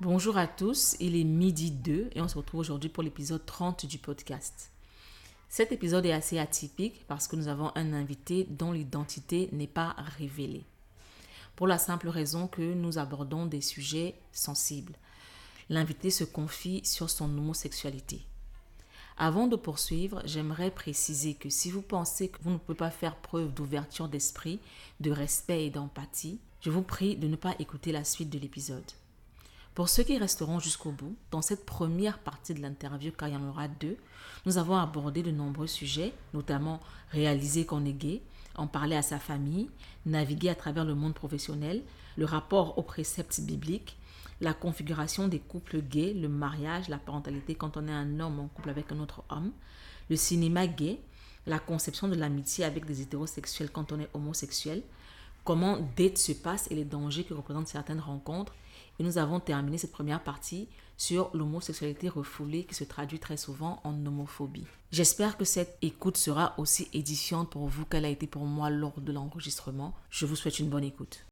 Bonjour à tous, il est midi 2 et on se retrouve aujourd'hui pour l'épisode 30 du podcast. Cet épisode est assez atypique parce que nous avons un invité dont l'identité n'est pas révélée. Pour la simple raison que nous abordons des sujets sensibles. L'invité se confie sur son homosexualité. Avant de poursuivre, j'aimerais préciser que si vous pensez que vous ne pouvez pas faire preuve d'ouverture d'esprit, de respect et d'empathie, je vous prie de ne pas écouter la suite de l'épisode. Pour ceux qui resteront jusqu'au bout, dans cette première partie de l'interview, car il y en aura deux, nous avons abordé de nombreux sujets, notamment réaliser qu'on est gay, en parler à sa famille, naviguer à travers le monde professionnel, le rapport aux préceptes bibliques, la configuration des couples gays, le mariage, la parentalité quand on est un homme en couple avec un autre homme, le cinéma gay, la conception de l'amitié avec des hétérosexuels quand on est homosexuel, comment date se passe et les dangers que représentent certaines rencontres, et nous avons terminé cette première partie sur l'homosexualité refoulée qui se traduit très souvent en homophobie. J'espère que cette écoute sera aussi édifiante pour vous qu'elle a été pour moi lors de l'enregistrement. Je vous souhaite une bonne écoute.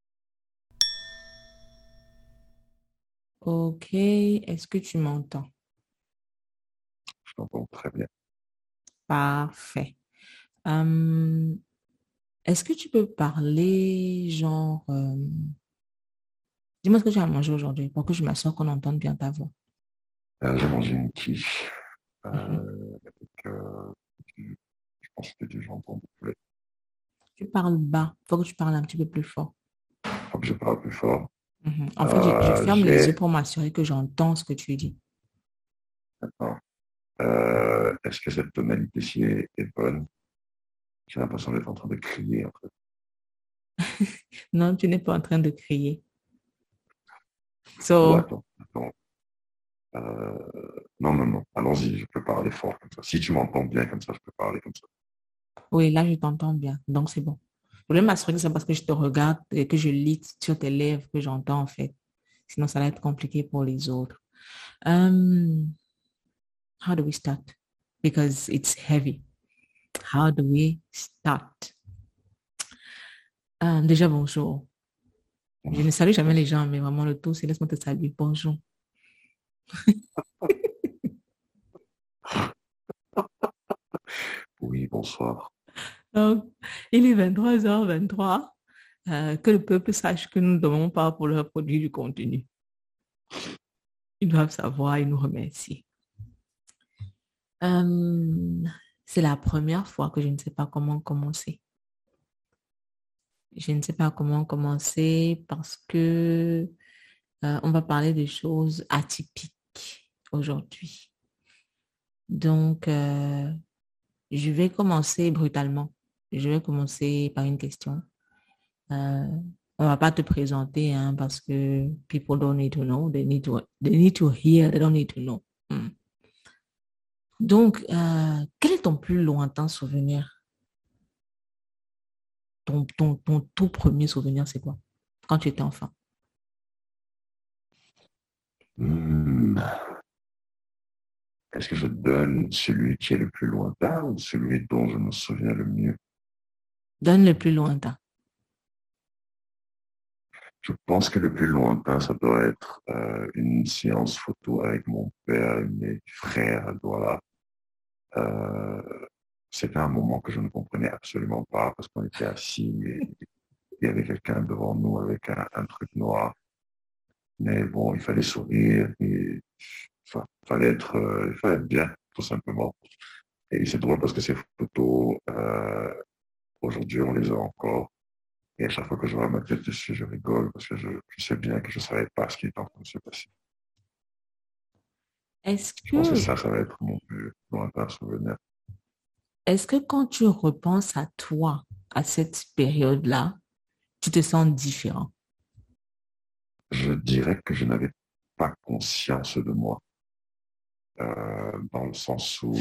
Ok, est-ce que tu m'entends? Je t'entends très bien. Parfait. Hum, est-ce que tu peux parler genre... Euh, Dis-moi ce que tu as mangé aujourd'hui pour que je m'assure qu'on entende bien ta voix. Euh, j'ai mangé une quiche euh, mhm. avec, euh, je pense que c'était du jambon poulet. Tu parles bas. Il faut que tu parles un petit peu plus fort. Il faut que je parle plus fort. Mhm. En fait, je, je ferme les yeux pour m'assurer que j'entends ce que tu dis. D'accord. Est-ce que cette tonalité-ci est, est, bonne? J'ai l'impression d'être en train de crier, en fait. non, tu n'es pas en train de crier. So, euh, non, non, non. Allons-y, je peux parler fort comme ça. Si tu m'entends bien comme ça, je peux parler comme ça. Oui, là, je t'entends bien. Donc, c'est bon. Je voulais m'assurer que c'est parce que je te regarde et que je lis sur tes lèvres que j'entends, en fait. Sinon, ça va être compliqué pour les autres. Um, how do we start? Because it's heavy. How do we start? Um, déjà, bonjour. Je ne salue jamais les gens, mais vraiment le tout, c'est laisse-moi te saluer. Bonjour. oui, bonsoir. Donc, il est 23h23. Euh, que le peuple sache que nous ne devons pas pour leur produire du contenu. Ils doivent savoir et nous remercier. Euh, c'est la première fois que je ne sais pas comment commencer. Je ne sais pas comment commencer parce que euh, on va parler des choses atypiques aujourd'hui. Donc, euh, je vais commencer brutalement. Je vais commencer par une question. Euh, on va pas te présenter hein, parce que people don't need to know. They need to, they need to hear. They don't need to know. Hmm. Donc, euh, quel est ton plus lointain souvenir? Ton, tout premier souvenir, c'est quoi? Quand tu étais enfant hmm. Est-ce que je donne celui qui est le plus lointain ou celui dont je me souviens le mieux? Donne le plus lointain. Je pense que le plus lointain, ça doit être euh, une séance photo avec mon père et mes frères à Douala. Euh, c'était un moment que je ne comprenais absolument pas parce qu'on était assis et il y avait quelqu'un devant nous avec un, truc noir. Mais bon, il fallait sourire et enfin, fallait être, euh, il fallait être bien, tout simplement. Et c'est drôle parce que ces photos, euh, aujourd'hui, on les a encore. Et à chaque fois que je vois ma tête dessus, je rigole parce que je, sais bien que je ne savais pas ce qui est en train de se passer. Est-ce que... ça, ça va être mon plus lointain souvenir. Est-ce que quand tu repenses à toi, à cette période-là, tu te sens différent? Je dirais que je n'avais pas conscience de moi, euh, dans le sens où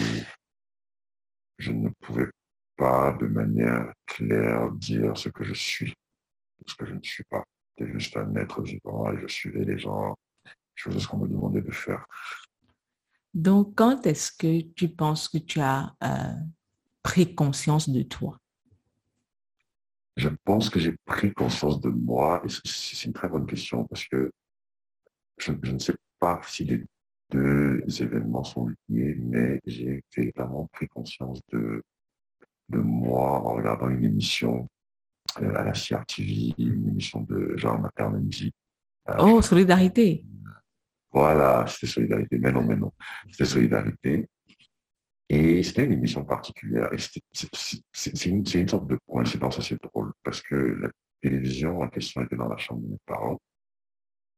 je ne pouvais pas de manière claire dire ce que je suis, ce que je ne suis pas. J'étais juste un être vivant et je suivais les gens, je faisais ce qu'on me demandait de faire. Donc, quand est-ce que tu penses que tu as euh, pris conscience de toi Je pense que j'ai pris conscience de moi, et c'est une très bonne question parce que je, ne sais pas si les deux événements sont liés, mais j'ai véritablement pris conscience de, de moi en regardant une émission euh, à la CRTV, une émission de Jean Maternendi. Euh, oh, solidarité. Voilà, c'était solidarité. Mais non, mais non. C'était solidarité. Et c'était une émission particulière. C'est une, sorte de coïncidence assez drôle parce que la télévision en question était dans la chambre de mes parents.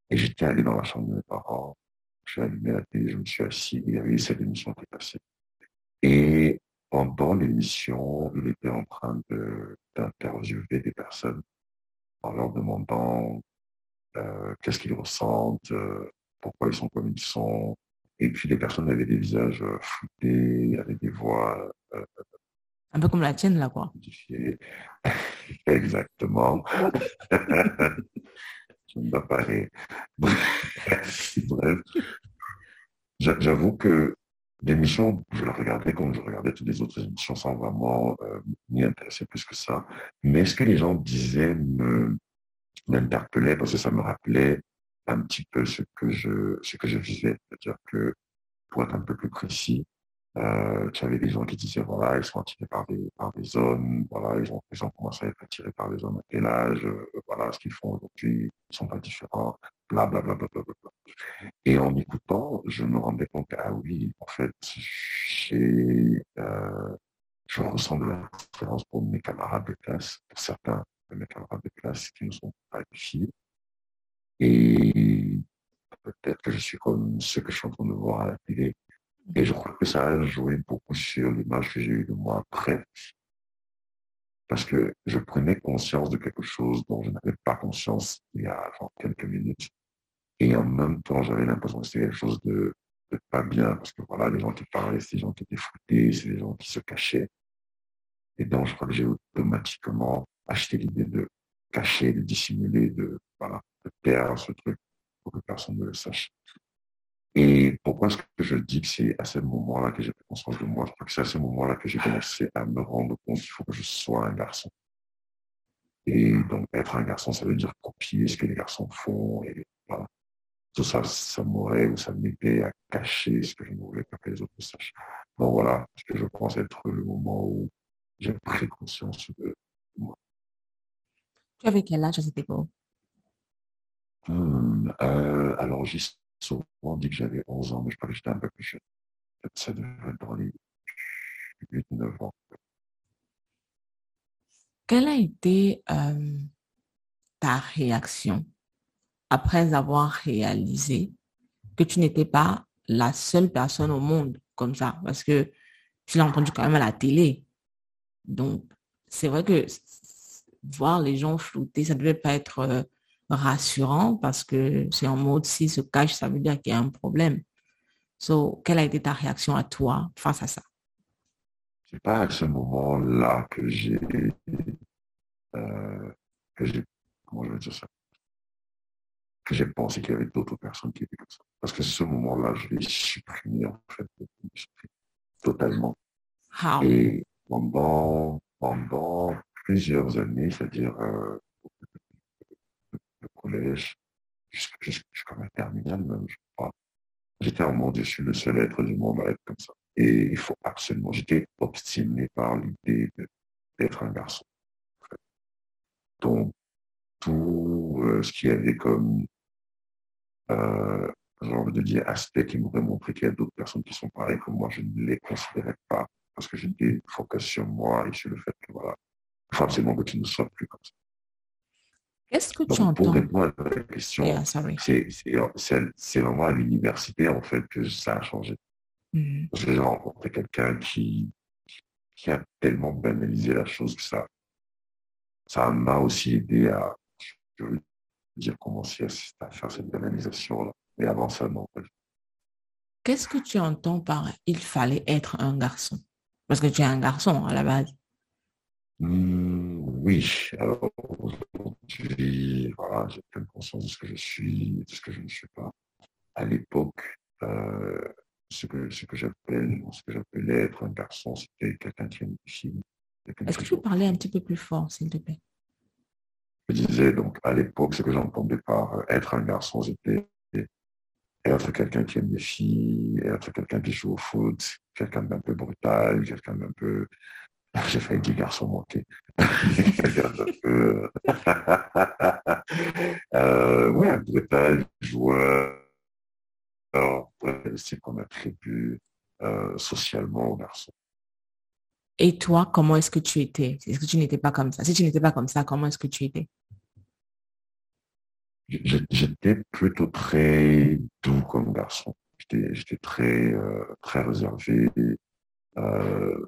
Et j'étais allé dans la chambre de mes parents. J'ai allumé la télé, je me suis assis. Il y avait cette émission qui passée. Et pendant l'émission, il était en train d'interviewer des personnes en leur demandant euh, qu'est-ce qu'ils ressentent, euh, pourquoi ils sont comme ils sont. Et puis les personnes avaient des visages euh, floutés, avec des voix. Euh, un peu comme la tienne, là, quoi. Exactement. Je ne pas Bref. J'avoue que l'émission, je la regardais comme je regardais toutes les autres émissions sans vraiment euh, m'y intéresser plus que ça. Mais ce que les gens disaient me m'interpellait parce que ça me rappelait un petit peu ce que je ce que je vivais. C'est-à-dire que pour être un peu plus précis, euh, tu avais des gens qui disaient voilà ils sont attirés par des par des hommes, voilà ils ont ils ont commencé à être attirés par des hommes à quel âge, euh, voilà ce qu'ils font aujourd'hui, ils sont pas différents, bla bla bla bla bla bla. Et en écoutant, je me rendais compte ah oui en fait euh, je ressens de la différence pour mes camarades de classe, pour certains de mes camarades de classe qui ne sont pas des. Et peut-être que je suis comme ce que je suis en train de voir à la télé. Et je crois que ça a joué beaucoup sur l'image que j'ai eue de moi après. Parce que je prenais conscience de quelque chose dont je n'avais pas conscience il y a quelques minutes. Et en même temps, j'avais l'impression que c'était quelque chose de, pas bien. Parce que voilà, les gens qui parlaient, c'est des gens qui étaient foutés, c'est des gens qui se cachaient. Et donc, je crois que j'ai automatiquement acheté l'idée de cacher, de dissimuler, de, voilà, de perdre ce truc pour que personne ne le sache. Et pourquoi est-ce que je dis que c'est à ce moment-là que j'ai pris conscience de moi? Je crois que c'est à ce moment-là que j'ai commencé à me rendre compte qu'il faut que je sois un garçon. Et donc, être un garçon, ça veut dire copier ce que les garçons font. Et voilà. Tout ça, ça m'aurait ou ça m'aidait à cacher ce que je ne voulais pas que les autres sachent. Donc voilà, ce que je pense être le moment où j'ai pris conscience de moi. Tu avais quel âge à cette époque? Hmm, euh, alors, j'ai souvent dit que j'avais 11 ans, mais je crois que j'étais un peu plus jeune. Ça devait être dans les 8-9 ans. Quelle a été euh, ta réaction après avoir réalisé que tu n'étais pas la seule personne au monde comme ça? Parce que tu l'as entendu quand même à la télé. Donc, c'est vrai que voir les gens flouter, ça ne devait pas être... Rassurant parce que c'est en mode s'il se cache, ça veut dire qu'il y a un problème. So, quelle a été ta réaction à toi face à ça? C'est pas à ce moment-là que j'ai, euh, que j'ai, comment je vais dire ça? Que j'ai pensé qu'il y avait d'autres personnes qui étaient comme ça. Parce que ce moment-là, je l'ai supprimé, en fait, totalement. Et pendant, pendant plusieurs années, c'est-à-dire, euh, collège, jusqu'à ma terminale même, je crois. J'étais je suis le seul être du monde à être comme ça. Et il faut absolument, j'étais obstiné par l'idée d'être un garçon. Donc, tout euh, ce qu'il y avait comme, euh, j'ai envie de dire, aspect qui m'aurait montré qu'il y a d'autres personnes qui sont pareilles que moi, je ne les considérais pas parce que j'étais focus sur moi et sur le fait que voilà, absolument que tu ne sois plus comme ça. Qu'est-ce que tu entends Pour répondre à la question, c'est vraiment à l'université en fait que ça a changé. Que j'ai rencontré quelqu'un qui, qui a tellement banalisé la chose que ça ça m'a aussi aidé à je veux dire, commencer à, faire cette banalisation-là. Mais avant ça, non. Qu'est-ce que tu entends par il fallait être un garçon Parce que tu es un garçon à la base. Mmh, oui, alors aujourd'hui, voilà, j'ai pleine conscience de ce que je suis et de ce que je ne suis pas. À l'époque, euh, ce que, ce que j'appelle, ce que j'appelais être un garçon, c'était quelqu'un qui aime les filles. Est-ce que tu peux parler un petit peu plus fort, s'il te plaît? Je disais donc à l'époque, ce que j'entendais par être un garçon, c'était être quelqu'un qui aime les filles, être quelqu'un qui joue au foot, quelqu'un d'un peu brutal, quelqu'un d'un peu j'ai failli dire garçon manqué. euh, ouais, brutal, joueur, c'est comme attribut euh, socialement au garçon. Et toi, comment est-ce que tu étais? Est-ce que tu n'étais pas comme ça? Si tu n'étais pas comme ça, comment est-ce que tu étais? J'étais plutôt très doux comme garçon. J'étais très, euh, très réservé. Euh,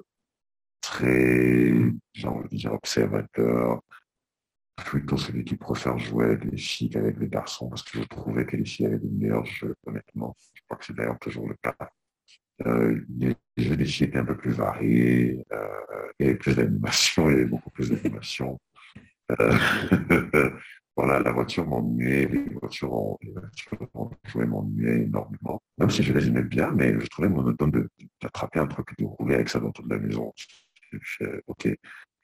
très, j'ai envie de dire, observateur, plutôt celui qui préfère jouer avec les filles qu'avec les garçons, parce que je trouvais que les filles avaient des meilleurs jeux, honnêtement. Je crois que c'est d'ailleurs toujours le cas. Euh, les jeux des filles étaient un peu plus variés, euh, il y avait plus d'animation, il y avait beaucoup plus d'animation. Euh, voilà, la voiture m'ennuyait, les voitures en, jouaient m'ennuyaient énormément. Même si je les aimais bien, mais je trouvais monotone d'attraper un truc et de rouler avec ça dans toute la maison ok,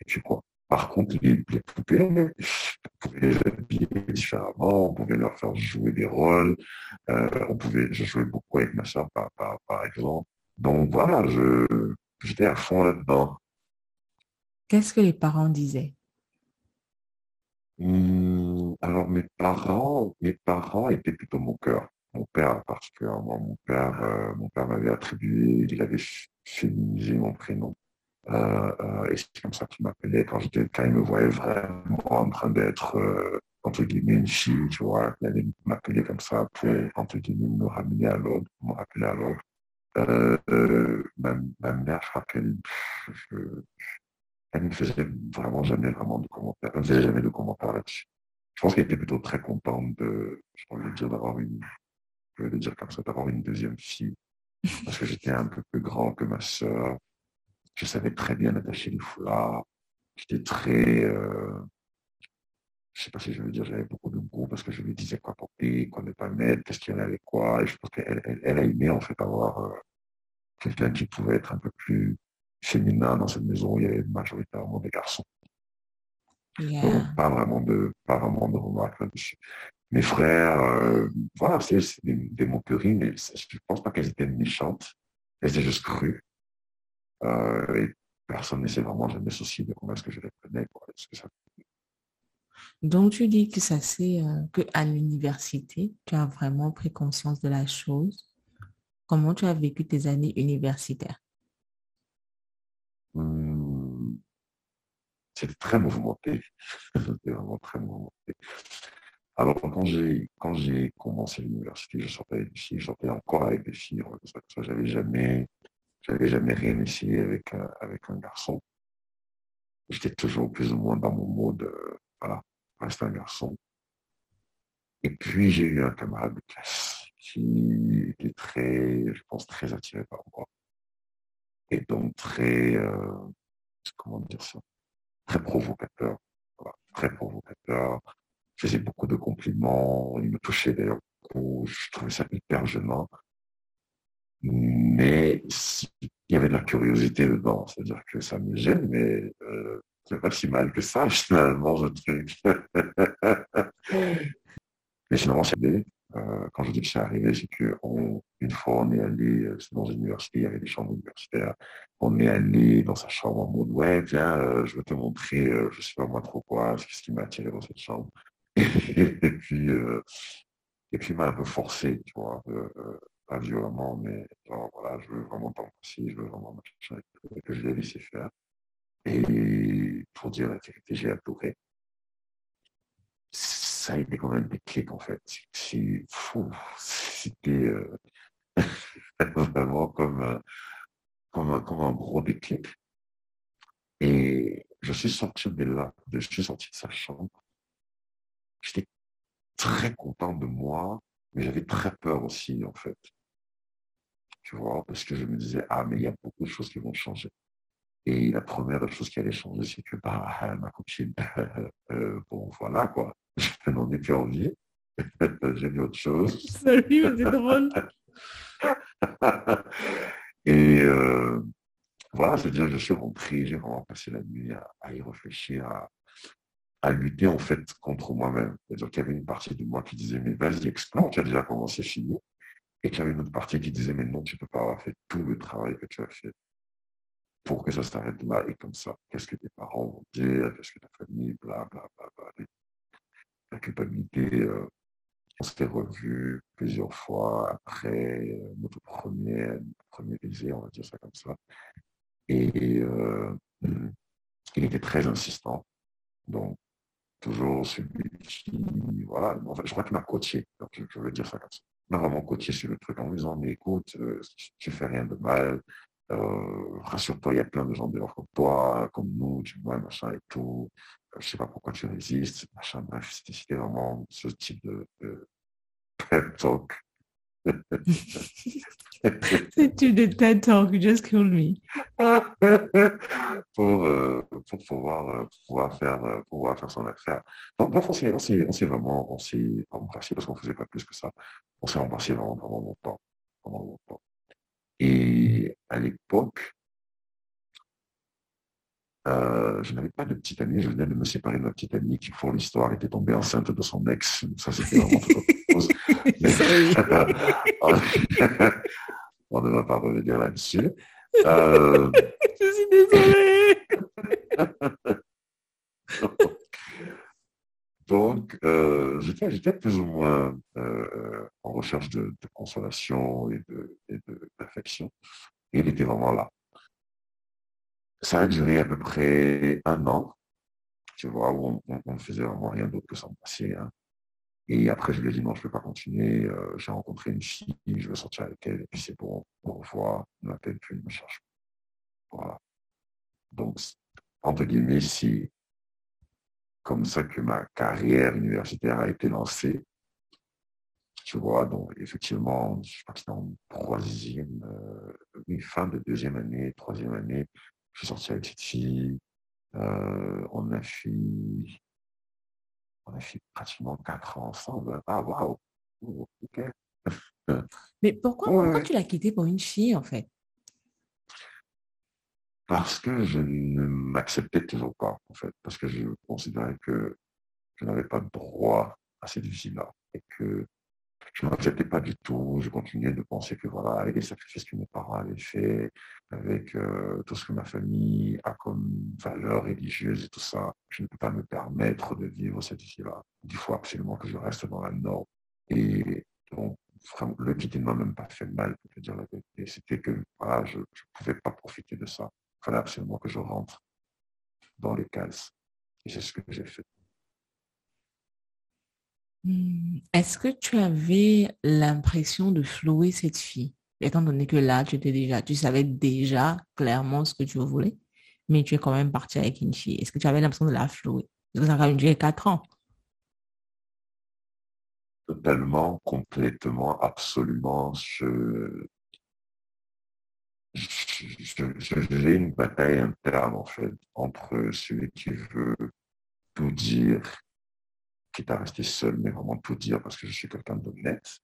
tu crois. Par contre, les, les poupées, on pouvait les habiller différemment, on pouvait leur faire jouer des rôles. Euh, on pouvait, je jouais beaucoup avec ma soeur, par, par, exemple. Donc voilà, je, j'étais à fond là-dedans. Qu'est-ce que les parents disaient? Hum, Alors mes parents, mes parents étaient plutôt mon cœur. Mon père particulièrement, mon père, euh, mon père m'avait attribué, il avait féminisé mon prénom. Euh, euh, et c'est comme ça qu'il m'appelait quand, quand il me voyait vraiment en train d'être, euh, entre guillemets, une fille, tu vois. Il allait m'appeler comme ça pour, entre guillemets, me ramener à l'ordre, me rappeler à l'ordre. Ma, ma, mère, je crois qu'elle elle ne faisait vraiment jamais vraiment de commentaires. Elle ne faisait jamais de commentaires là-dessus. Je pense qu'elle était plutôt très contente de, je dire, d'avoir une, je dire comme ça, d'avoir une deuxième fille. Parce que j'étais un peu plus grand que ma sœur. Je savais très bien attacher les foulards. J'étais très, euh, je sais pas si je veux dire, j'avais beaucoup de goût parce que je lui disais quoi porter, quoi ne pas mettre, qu'est-ce qu'il y en avec quoi. Et je pense qu'elle elle, a aimé en fait avoir euh, quelqu'un qui pouvait être un peu plus féminin dans cette maison où il y avait majoritairement des garçons. Donc, pas vraiment de, pas vraiment de remarques là-dessus. Mes frères, euh, voilà, c'est des, des moqueries, mais je pense pas qu'elles étaient méchantes. Elles étaient juste crues. Euh, et personne n'essaie vraiment de me soucier de comment est-ce que je les prenais. Donc, tu dis que ça c'est euh, qu'à l'université, tu as vraiment pris conscience de la chose. Comment tu as vécu tes années universitaires? Hmm. C'était très mouvementé. C'était vraiment très mouvementé. Alors, quand j'ai, quand j'ai commencé l'université, je sortais avec des filles, je sortais encore avec des filles. Ça, ça j'avais jamais j'avais jamais rien essayé avec, un, avec un garçon. J'étais toujours plus ou moins dans mon mode, euh, voilà, reste un garçon. Et puis, j'ai eu un camarade de classe qui était très, je pense, très attiré par moi. Et donc, très, euh, comment dire ça, très provocateur. Voilà, très provocateur. Je faisais beaucoup de compliments. Il me touchait d'ailleurs beaucoup. Je trouvais ça hyper gênant mais il y avait de la curiosité dedans, c'est-à-dire que ça me gêne, mais euh, c'est pas si mal que ça, finalement, je trouve. mais finalement, c'est euh, quand je dis que c'est arrivé, c'est qu'une fois, on est allé, euh, dans une université, il y avait des chambres universitaires, on est allé dans sa chambre en mode, ouais, viens, euh, je vais te montrer, je sais pas moi trop quoi, ce qui m'a attiré dans cette chambre. et puis, et puis, il m'a un peu forcé, tu vois, pas violemment, mais genre, voilà, je veux vraiment t'embrasser, je veux vraiment que je l'ai laissé faire. Et pour dire la vérité, j'ai adoré. Ça a été quand même des clics, en fait. Fou. C'était euh, vraiment comme, un, comme, un, comme un gros déclic. Et je suis sorti de là, je suis sorti de sa chambre. J'étais très content de moi, mais j'avais très peur aussi, en fait tu vois, parce que je me disais, ah, mais il y a beaucoup de choses qui vont changer. Et la première chose qui allait changer, c'est que bah, ma copine, euh, bon, voilà quoi, je n'en ai plus envie. J'ai vu autre chose. Salut, c'est drôle. Et euh, voilà, c'est-à-dire je suis rentré, j'ai vraiment passé la nuit à, y réfléchir, à, à, lutter en fait contre moi-même. C'est-à-dire qu'il y avait une partie de moi qui disait, mais vas-y, explore, tu as déjà commencé nous. Et qu'il y avait une autre partie qui disait, mais non, tu ne peux pas avoir fait tout le travail que tu as fait pour que ça s'arrête là et comme ça. Qu'est-ce que tes parents vont dire? Qu'est-ce que ta famille? Bla, bla, bla, bla. La culpabilité, euh, on s'était revu plusieurs fois après euh, notre premier, premier baiser, on va dire ça comme ça. Et euh, il était très insistant. Donc, toujours celui qui, voilà, je crois qu'il m'a coaché, donc je, veux dire ça comme ça. Vraiment coaché sur le truc en disant, mais écoute, euh, tu fais rien de mal, euh, rassure-toi, il y a plein de gens dehors comme toi, comme nous, tu vois, machin et tout. Euh, je sais pas pourquoi tu résistes, machin. Bref, c'était vraiment ce type de, de talk. Type de TED Talk just killed me. pour, euh, pour, pouvoir, euh, pouvoir, faire, euh, pouvoir faire son affaire. Donc, bref, on s'est, vraiment, on embrassé parce qu'on faisait pas plus que ça. On s'est embrassé vraiment longtemps. Vraiment longtemps. Et à l'époque, euh, je n'avais pas de petite amie, je venais de me séparer de ma petite amie qui, pour l'histoire, était tombée enceinte de son ex. Ça, c'était vraiment autre chose. on ne va pas revenir là-dessus. Euh... je suis désolé. Donc, euh, j'étais plus ou moins euh, en recherche de, consolation et d'affection. Et il était vraiment là. Ça a duré à peu près un an, tu vois, où on ne faisait vraiment rien d'autre que s'en passer. Hein. Et après, je lui ai dit non, je ne peux pas continuer. Euh, j'ai rencontré une fille, je veux sortir avec elle, et puis c'est bon, au revoir, ne m'appelle plus, ne me cherche Voilà. Donc, entre guillemets, si comme ça que ma carrière universitaire a été lancée. Tu vois, donc effectivement, je que c'était en troisième, euh, fin de deuxième année, troisième année, je suis sorti avec cette fille. Euh, on a fait, on a fait pratiquement quatre ans ensemble. Ah waouh, ok. Mais pourquoi, pourquoi tu l'as quitté pour une fille en fait? Parce que je ne m'acceptais toujours pas, en fait, parce que je considérais que je n'avais pas droit à cette vie-là et que je ne m'acceptais pas du tout. Je continuais de penser que voilà, les sacrifices que mes parents avaient faits, avec euh, tout ce que ma famille a comme valeur religieuse et tout ça, je ne peux pas me permettre de vivre cette vie-là. Il faut absolument que je reste dans la norme. Et donc, le quitter ne m'a même pas fait mal, pour te dire la vérité. C'était que je ne pouvais pas profiter de ça. Il fallait absolument que je rentre dans les cases. Et c'est ce que j'ai fait. Hmm. Est-ce que tu avais l'impression de flouer cette fille, étant donné que là, tu étais déjà, tu savais déjà clairement ce que tu voulais, mais tu es quand même parti avec une fille. Est-ce que tu avais l'impression de la flouer? Parce que ça a quand même duré quatre ans. Totalement, complètement, absolument. Je, j'ai une bataille interne, en fait, entre celui qui veut tout dire, qui est à rester seul, mais vraiment tout dire parce que je suis quelqu'un d'honnête.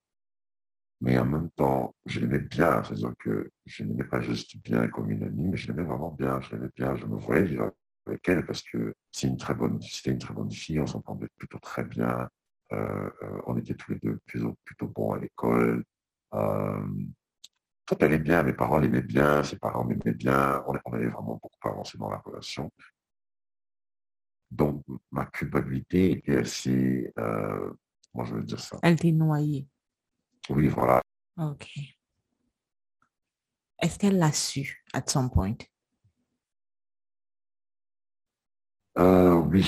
Mais en même temps, je l'aimais bien, c'est-à-dire que je n'aimais pas juste bien comme une amie, mais je l'aimais vraiment bien, je l'aimais bien, je me voyais vivre avec elle parce que c'était une très bonne fille, on s'entendait plutôt très bien, euh, on était tous les deux plutôt, plutôt bons à l'école. Euh, tout allait bien, mes parents l'aimaient bien, ses parents m'aimaient bien, on, avait vraiment beaucoup avancé dans la relation. Donc, ma culpabilité était assez, euh, moi je veux dire ça? Elle était noyée. Oui, voilà. Ok. Est-ce qu'elle l'a su at some point? Euh, oui,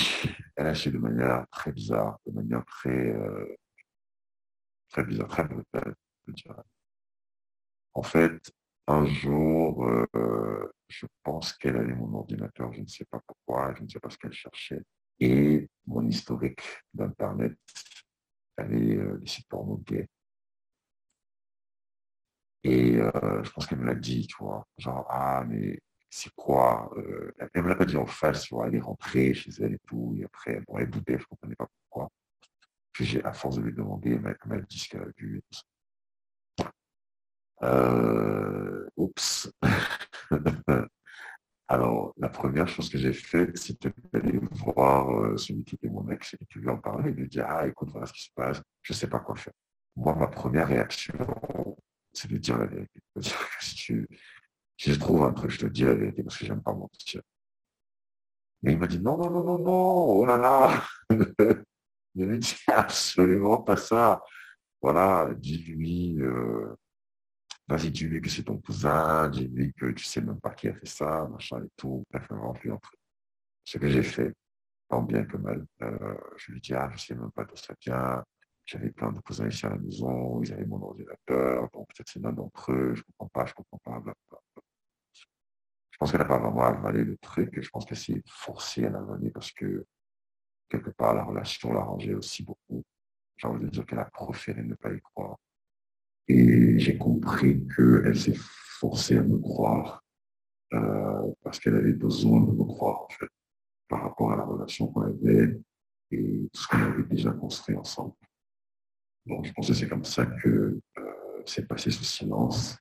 elle a su de manière très bizarre, de manière très, euh, très bizarre, très brutale, je dirais. En fait, un jour, euh, je pense qu'elle avait mon ordinateur, je ne sais pas pourquoi, je ne sais pas ce qu'elle cherchait. Et mon historique d'Internet avait euh, des sites porno. Et euh, je pense qu'elle me l'a dit, tu vois, genre, ah, mais c'est quoi Elle ne me l'a pas dit en face, tu vois, elle est rentrée chez elle et tout, et après, bon, elle doutait, je ne comprenais pas pourquoi. Puis j'ai, à force de lui demander, elle m'a dit ce qu'elle a vu. Euh, oups. Alors, la première chose que j'ai faite, c'était d'aller voir euh, celui qui était mon ex et qui lui en parlait, et lui dire, ah, écoute, voilà ce qui se passe, je ne sais pas quoi faire. Moi, ma première réaction, c'est de dire la vérité. Si, tu, si je trouve un truc, je te dis la vérité parce que j'aime pas mentir. Mais il m'a dit non, non, non, non, non, oh là là. je lui dit absolument pas ça. Voilà, dis-lui, euh, vas-y, dis-lui que c'est ton cousin, dis-lui que tu sais même pas qui a fait ça, machin et tout. Bref, un truc. Ce que j'ai fait, tant bien que mal. Euh, je lui dis, ah, je sais même pas d'où ça vient. J'avais plein de cousins ici à la maison, ils avaient mon ordinateur, donc peut-être c'est l'un d'entre eux, je comprends pas, je comprends pas, Je pense qu'elle n'a pas vraiment avalé le truc, je pense qu'elle s'est forcée à l'avaler parce que quelque part la relation l'arrangeait aussi beaucoup. J'ai envie de dire qu'elle a préféré ne pas y croire. Et j'ai compris qu'elle s'est forcée à me croire euh, parce qu'elle avait besoin de me croire en fait par rapport à la relation qu'on avait et tout ce qu'on avait déjà construit ensemble. Donc, je pense que c'est comme ça que euh, s'est passé ce silence.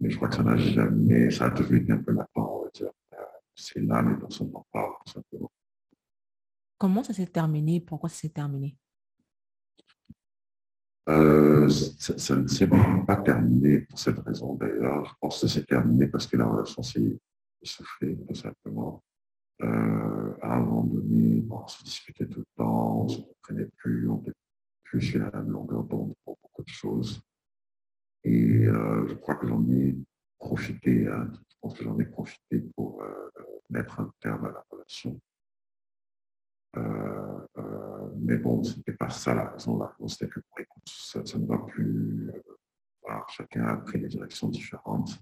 Mais je crois que ça n'a jamais, ça a toujours été un peu dire. Euh, c'est là, mais personne n'en parle, tout simplement. Comment ça s'est terminé? Pourquoi ça s'est terminé? Euh, ça, ne s'est pas terminé pour cette raison d'ailleurs. Je pense que ça s'est terminé parce que la relation s'est essoufflée, tout simplement. Euh, à un moment donné, on se discutait tout le temps, on ne se comprenait plus, on n'était plus sur la même longueur d'onde pour beaucoup de choses. Et euh, je crois que j'en ai profité, hein, je pense que j'en ai profité pour mettre un terme à la relation. Mais bon, ce n'était pas ça la raison. La c'était que ça, ne va plus. Voilà, chacun a pris des directions différentes.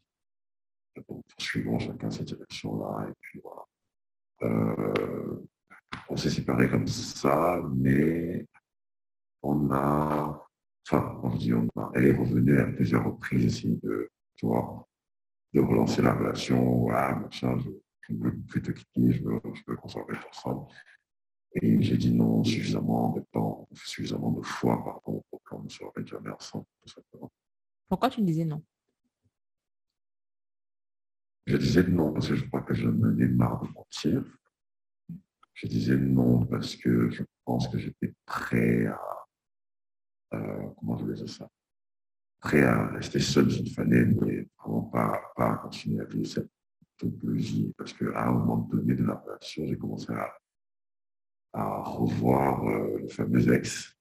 Donc, poursuivons chacun ces directions-là. Et puis voilà. Euh, on s'est séparés comme ça, mais on a, enfin, on dit, on a, elle est revenue à plusieurs reprises essayer de, de relancer la relation, machin, je, ne veux plus te quitter, je veux, je veux qu'on soit ensemble. Et j'ai dit non suffisamment de temps, suffisamment de fois par pour qu'on ne soit jamais ensemble, tout simplement. Pourquoi tu me disais non? Je disais non parce que je crois que je me ai marre de mentir. Je disais non parce que je pense que j'étais prêt à, euh, comment je dire ça, prêt à rester seul s'il fallait, mais vraiment pas, pas continuer à vivre cette double vie parce qu'à un moment donné de la relation, j'ai commencé à, à revoir euh, le fameux ex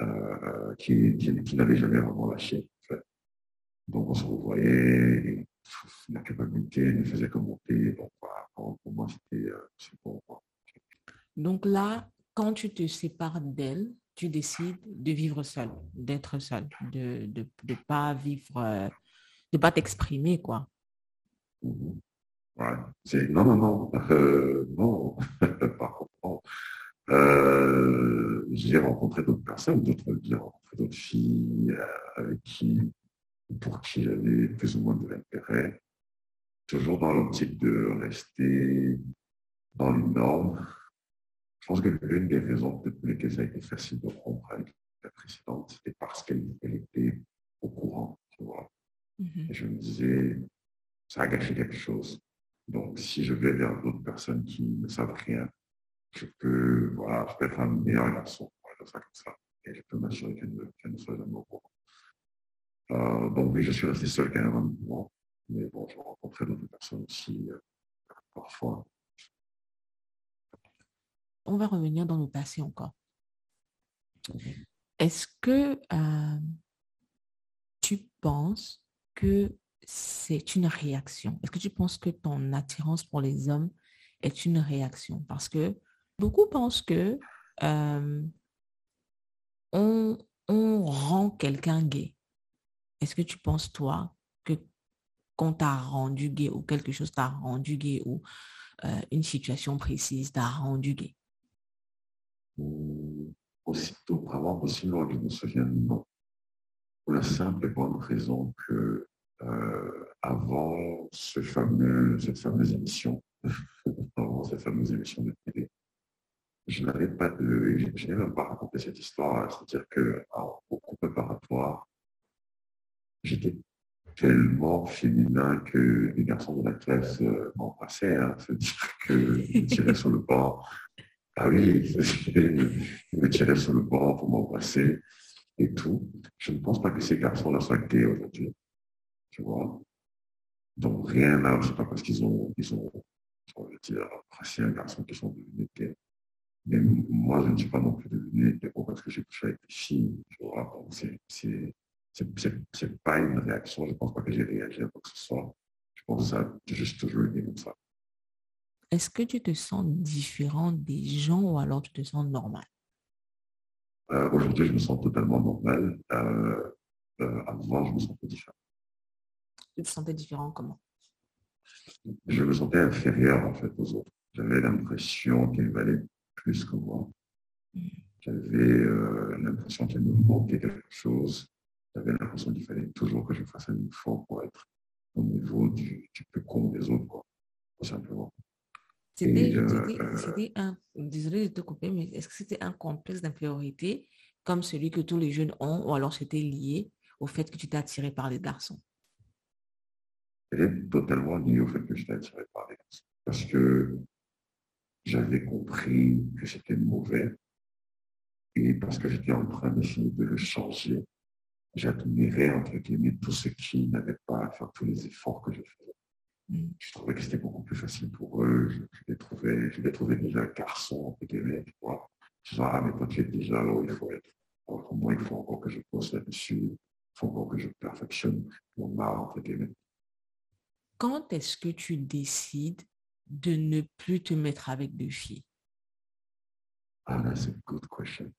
euh, qui, qui, qui n'avait jamais vraiment lâché. En fait. Donc on se revoyait, la culpabilité me faisait commenter. Donc, pour moi, c'était euh, bon. Donc là, quand tu te sépares d'elle, tu décides de vivre seul, d'être seul, de ne de, pas vivre, de pas t'exprimer, quoi. Mm-hmm. Ouais. C'est, non, non, non, euh, non, par contre, j'ai rencontré d'autres personnes, d'autres, j'ai rencontré d'autres filles avec qui pour qui j'avais plus ou moins de l'intérêt, toujours dans l'optique de rester dans les normes. Je pense que l'une des raisons pour lesquelles ça a été facile de rompre avec la précédente, c'était parce qu'elle était au courant, tu vois. Mm-hmm. Et je me disais, ça a gâché quelque chose. Donc, si je vais vers d'autres personnes qui ne savent rien, je peux, voilà, je peux être un meilleur garçon, ça comme ça. Et je peux m'assurer qu'elle ne, soit jamais au courant. Euh, donc oui, je suis resté seul quand même un moment, mais bon, je rencontrais d'autres personnes aussi euh, parfois. On va revenir dans le passé encore. Est-ce que euh, tu penses que c'est une réaction. Est-ce que tu penses que ton attirance pour les hommes est une réaction? Parce que beaucoup pensent que on, on rend quelqu'un gay. Est-ce que tu penses, toi, que quand t'a rendu gay ou quelque chose t'a rendu gay ou euh, une situation précise t'a rendu gay? Aussitôt, vraiment possible, je me non. Pour la simple et bonne raison que euh, avant cette fameuse émission, avant cette fameuse émission de télé, je n'avais pas de, je n'ai même pas raconté cette histoire, c'est-à-dire que coup préparatoire, j'étais tellement féminin que les garçons de la classe euh, m'embrassaient. Hein. C'est-à-dire que je tirais sur le banc. Ah oui, je me tirais sur le banc pour m'embrasser. et tout. Je ne pense pas que ces garçons-là soient gays aujourd'hui. Tu vois Donc rien à, c'est pas parce qu'ils ont, ils ont, on va dire, apprécié un garçon qui sont devenus gays. Mais moi, je ne suis pas non plus devenu hétéro parce que j'ai couché avec des filles, tu vois. Donc c'est, c'est, c'est, pas une réaction. Je ne pense pas que j'ai réagi à quoi que ce soit. Je pense que ça a juste toujours été comme ça. Est-ce que tu te sens différent des gens ou alors tu te sens normal? Euh, Aujourd'hui, je me sens totalement normal. Euh, euh, avant, je me sentais différent. Tu te sentais différent comment? Je me sentais inférieur en fait aux autres. J'avais l'impression qu'il valait plus que moi. J'avais l'impression qu'il me manquait quelque chose. J'avais l'impression qu'il fallait toujours que je fasse un effort pour être au niveau du, du plus con des autres, quoi, tout simplement. Euh, c'était un, désolé de te couper, mais est-ce que c'était un complexe d'infériorité comme celui que tous les jeunes ont, ou alors c'était lié au fait que tu t'es attiré par les garçons? C'était totalement lié au fait que j'étais attiré par les garçons. Parce que j'avais compris que c'était mauvais et parce que j'étais en train d'essayer de le changer, j'admirais, entre guillemets, tous ceux qui n'avaient pas à faire tous les efforts que je faisais. Je trouvais que c'était beaucoup plus facile pour eux. Je, les, trouvais, je les trouvais déjà garçons, entre guillemets. Tu vois. ah, mais toi, tu es déjà là où il faut être. Pour moi, il faut encore que je pose là-dessus. Il faut encore que je perfectionne mon art, entre guillemets. Quand est-ce que tu décides de ne plus te mettre avec deux filles? Ah, c'est une good question.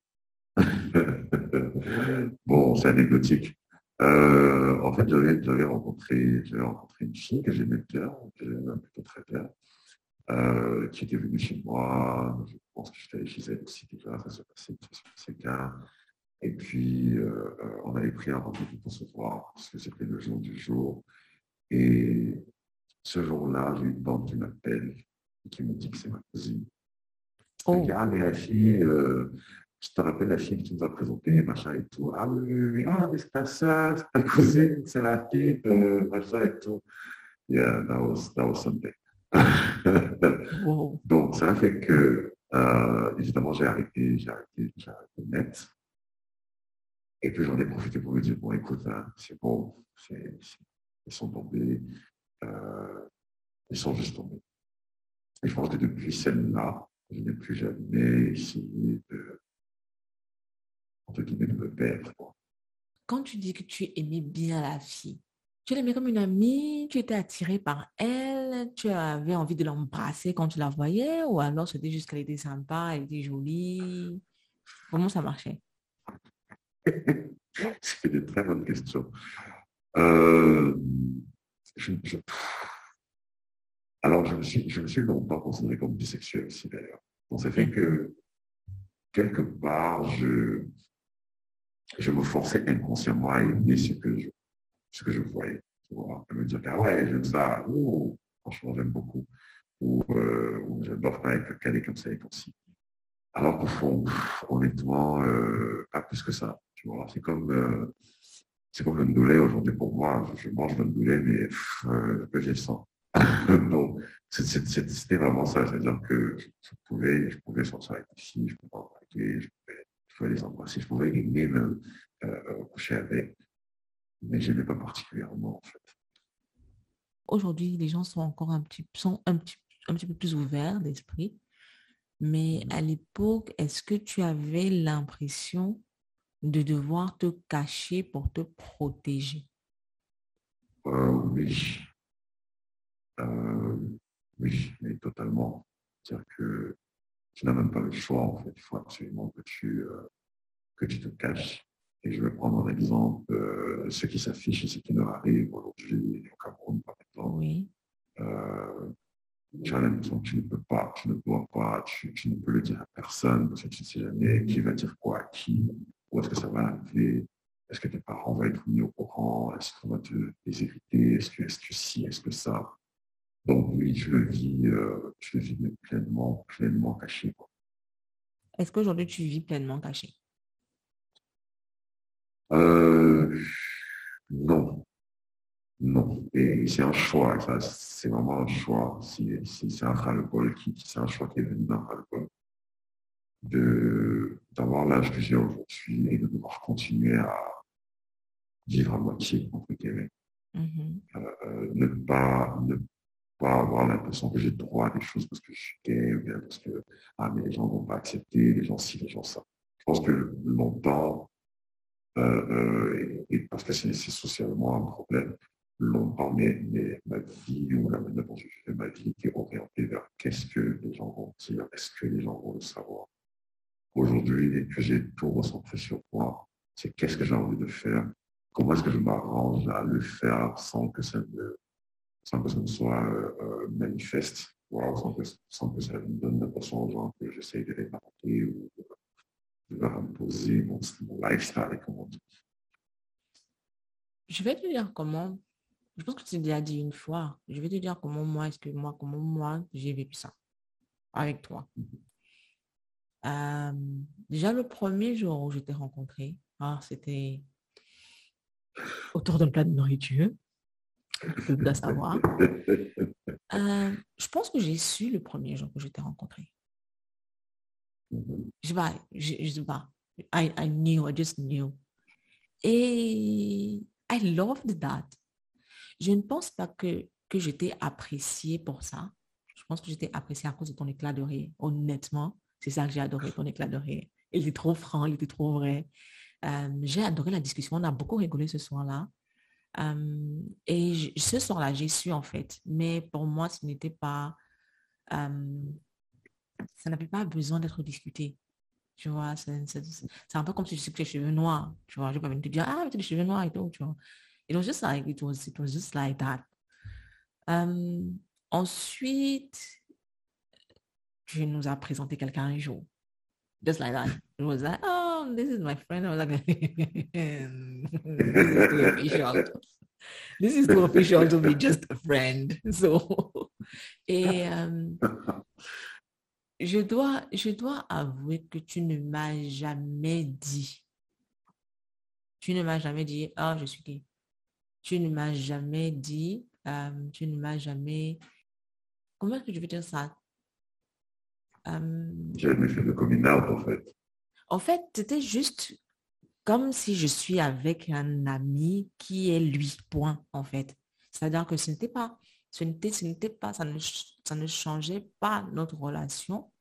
bon, c'est anecdotique. Euh, en fait, j'avais rencontré, rencontré une fille que j'aimais bien, que j'aimais plutôt très bien, euh, qui était venue chez moi. Je pense que j'étais chez elle aussi déjà, ça se passait, bien. Et puis, euh, on avait pris un rendez-vous pour se voir, parce que c'était le jour du jour. Et ce jour-là, j'ai une bande qui m'appelle et qui me dit que c'est ma cousine. Oh. Ah, mais la fille, je te rappelle la fille qui nous a présenté, machin et tout. Ah oui, oui, oui, ah, mais c'est pas ça, c'est ta cousine, c'est la fille, euh, machin et tout. Yeah, that was, that was something. Donc, ça fait que, euh, évidemment, j'ai arrêté, j'ai arrêté, j'ai arrêté net. Et puis, j'en ai profité pour me dire, bon, écoute, hein, c'est bon, c'est, ils sont tombés, euh, ils sont juste tombés. Et je pense que depuis celle-là, je n'ai plus jamais essayé de quand tu dis que tu aimais bien la fille, tu l'aimais comme une amie, tu étais attiré par elle, tu avais envie de l'embrasser quand tu la voyais, ou alors c'était juste qu'elle était sympa, elle était jolie? Comment ça marchait? C'est une très bonne question. Euh, alors, je me, suis, je me suis longtemps considéré comme bisexuel aussi, d'ailleurs. On s'est fait que, quelque part, je, je me forçais inconsciemment à aimer ce que je, ce que je voyais. Tu vois, à me dire, ah ouais, j'aime ça, oh, franchement, j'aime beaucoup. Ou, euh, j'adore travailler avec quelqu'un comme ça et comme ci. Alors qu'au fond, honnêtement, euh, pas plus que ça. Tu vois, c'est comme, euh, c'est comme le ndoulet aujourd'hui pour moi. Je mange le ndoulet, mais euh, que j'ai sens. Donc, c'était vraiment ça. C'est-à-dire que je pouvais, je pouvais sortir avec des filles, je pouvais en je pouvais je pouvais les embrasser, je pouvais les même euh, coucher avec, mais je n'ai pas particulièrement en fait. Aujourd'hui, les gens sont encore un petit, sont un petit, un petit peu plus ouverts d'esprit, mais à l'époque, est-ce que tu avais l'impression de devoir te cacher pour te protéger euh, Oui. Euh, oui, mais totalement. C'est-à-dire que tu n'as même pas le choix, en fait. Il faut absolument que tu, euh, que tu te caches. Et je vais prendre un exemple, euh, ce qui s'affiche et ce qui leur arrive aujourd'hui au Cameroun, par exemple. Oui. Euh, tu as l'impression que tu ne peux pas, tu ne dois pas, tu, ne peux le dire à personne parce que tu ne sais jamais qui va dire quoi à qui, où est-ce que ça va arriver, est-ce que tes parents vont être mis au courant, est-ce qu'on va te les éviter, est-ce que, est-ce que si, est-ce que ça? Donc oui, je le vis, euh, je le vis pleinement, pleinement caché. Est-ce qu'aujourd'hui tu vis pleinement caché? Euh, Non. Non. Et c'est un choix. c'est vraiment un choix. C'est un ras-le-bol, qui, c'est un choix qui est venu d'un ras-le-bol, d'avoir l'âge que j'ai aujourd'hui et de devoir continuer à vivre à moitié, entre guillemets. Euh, ne, pas, ne pas avoir l'impression que j'ai droit à des choses parce que je suis gay ou bien parce que ah, mais les gens ne vont pas accepter, les gens ci, les gens ça. Je pense que longtemps, euh, euh, et, parce que c'est socialement un problème, longtemps mais, mais ma vie ou la manière dont je fais ma vie était orientée vers qu'est-ce que les gens vont dire, est-ce que les gens vont le savoir. Aujourd'hui, que j'ai tout recentré sur moi, c'est qu'est-ce que j'ai envie de faire, comment est-ce que je m'arrange à le faire sans que ça ne, sans que ça ne soit euh, manifeste, sans, que, sans, que, ça me donne l'impression aux gens que j'essaie de les marquer ou de, leur imposer mon, mon lifestyle, comment dire. Je vais te dire comment, je pense que tu l'as dit une fois, je vais te dire comment moi, est-ce que moi, comment moi, j'ai vécu ça avec toi. Euh, déjà, le premier jour où je t'ai rencontré, ah, c'était autour d'un plat de nourriture. Je savoir. Euh, je pense que j'ai su le premier jour que je t'ai rencontré. Je sais je, je sais pas. I, knew, I just knew. Et I loved that. Je ne pense pas que, que je t'ai apprécié pour ça. Je pense que je t'ai apprécié à cause de ton éclat de rire, honnêtement. C'est ça que j'ai adoré, ton éclat de. Il était trop franc, il était trop vrai. Euh, j'ai adoré la discussion. On a beaucoup rigolé ce soir-là. Euh, et ce soir-là, j'ai su en fait. Mais pour moi, ce n'était pas... Euh, ça n'avait pas besoin d'être discuté. Tu vois, c'est un peu comme si je sais que les cheveux noirs. Tu vois, je vais te dire, ah, tu as des cheveux noirs et tout, tu vois. It was just like, it was, it like that. ensuite, tu nous as présenté quelqu'un un jour. Just like that. It was like, oh, this is my friend. I was like, this is too official. This is too official to be just a friend. So, et um, je dois, je dois avouer que tu ne m'as jamais dit, tu ne m'as jamais dit, oh, je suis gay. Tu ne m'as jamais dit, um, tu ne m'as jamais, comment est-ce que je veux dire ça? Euh, J'ai jamais fait de coming out, en fait. En fait, c'était juste comme si je suis avec un ami qui est lui, point, en fait. C'est-à-dire que ce n'était pas, ce n'était, ce n'était pas, ça ne, ça ne changeait pas notre relation.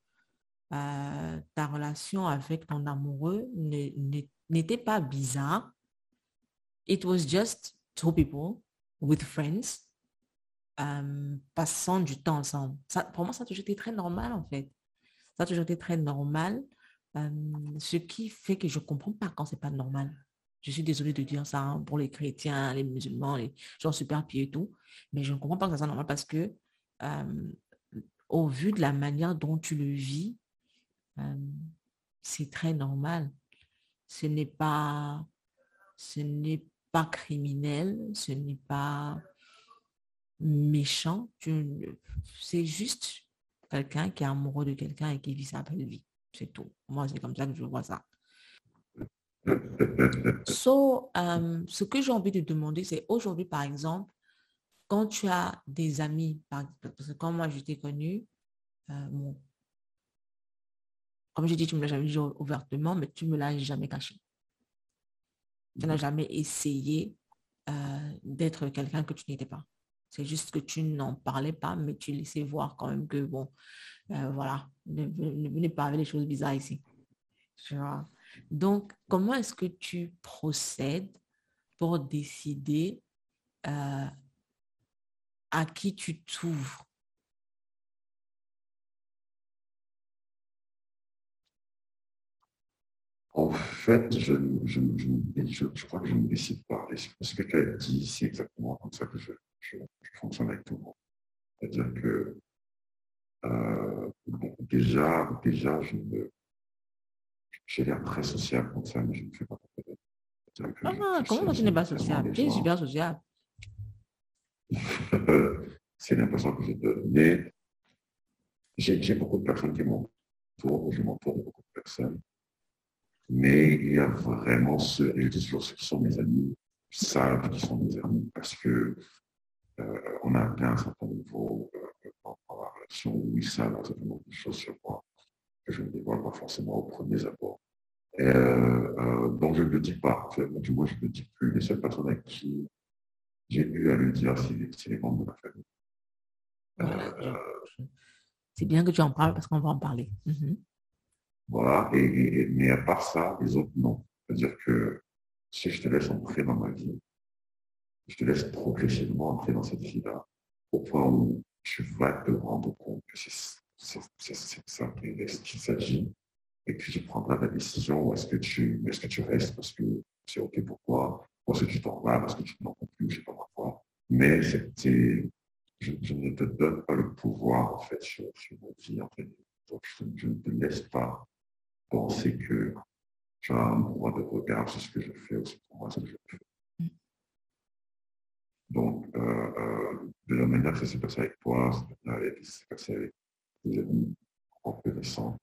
Euh, ta relation avec ton amoureux n'était pas bizarre. It was just two people with friends euh, passant du temps ensemble. Ça, pour moi, ça a toujours été très normal, en fait. Toujours été très normal. ce qui fait que je comprends pas quand c'est pas normal. Je suis désolée de dire ça hein, pour les chrétiens, les musulmans, les gens super pieds et tout. Mais je ne comprends pas que ça normal parce que au vu de la manière dont tu le vis, c'est très normal. Ce n'est pas, ce n'est pas criminel, ce n'est pas méchant. C'est juste quelqu'un qui est amoureux de quelqu'un et qui vit sa belle vie. C'est tout. Moi, c'est comme ça que je vois ça. So, euh, ce que j'ai envie de demander, c'est aujourd'hui, par exemple, quand tu as des amis, parce que quand moi je t'ai connu, euh, comme je dis, tu me l'as jamais dit ouvertement, mais tu me l'as jamais caché. Tu n'as jamais essayé euh, d'être quelqu'un que tu n'étais pas. C'est juste que tu n'en parlais pas, mais tu laissais voir quand même que, bon, euh, voilà, ne, venez pas avec les choses bizarres ici. Donc, comment est-ce que tu procèdes pour décider euh, à qui tu t'ouvres? En fait, je, je, je, crois que je ne décide pas. Ce que tu as dit, c'est exactement comme ça que je, je, fonctionne avec tout le monde. C'est-à-dire que euh, déjà, déjà, je j'ai l'air très sociable comme ça, mais je ne fais pas Ah, comment tu n'es pas sociable? Tu es super sociable. c'est l'impression que j'ai donné. J'ai beaucoup de personnes qui m'entourent, je m'entoure de beaucoup de personnes. Mais il y a vraiment ceux, et je dis toujours ceux qui sont mes amis, savent qui sont mes amis parce que euh, on a atteint un certain niveau euh, dans, la relation où ils savent un certain nombre de choses sur moi que je ne dévoile pas forcément au premier abord. Euh, donc, je ne le dis pas. Du moins, je ne le dis plus. Les seules personnes avec qui j'ai eu à le dire, c'est les membres de ma famille. c'est bien que tu en parles parce qu'on va en parler. Mhm. Voilà. Et, mais à part ça, les autres, non. C'est-à-dire que si je te laisse entrer dans ma vie, je te laisse progressivement entrer dans cette vie-là, au point où tu vas te rendre compte que c'est ça qu'il s'agit et que tu prendras la décision est-ce que tu est-ce que tu restes parce que c'est ok pour toi, ou est-ce que tu t'en vas parce que tu n'en peux plus, je sais pas pourquoi. Mais je, ne te donne pas le pouvoir en fait sur, sur ma vie en fait. Donc je, ne te laisse pas penser que tu as un droit de regard sur ce que je fais ou pour moi ce que je fais. Mm. Donc, euh, euh, de la manière que ça s'est passé avec toi, ça s'est passé avec tes amis reconnaissants,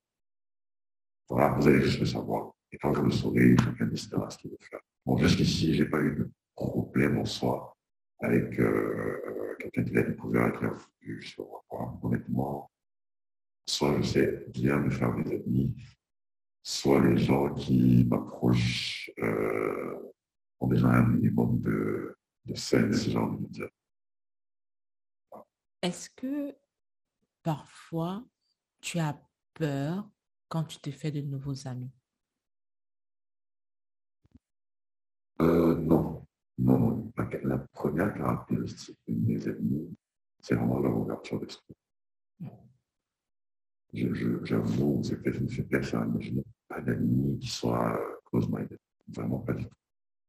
voilà, vous allez juste le savoir. Et quand je le saurai, chacun décidera ce qu'il veut faire. Bon, jusqu'ici, j'ai pas eu de problème en soi avec euh, euh quelqu'un qui a découvert avec la vue sur moi. Honnêtement, soit je sais bien me faire des amis, soit les gens qui m'approchent euh, ont déjà un minimum de, de scène, si j'ai envie de dire. Est-ce que parfois tu as peur quand tu te fais de nouveaux amis? Euh, Non. Non, la, première caractéristique de mes amis, c'est vraiment leur ouverture d'esprit. J'avoue, c'est peut-être une à imaginer pas d'amis qui soient close-minded. Vraiment pas du tout.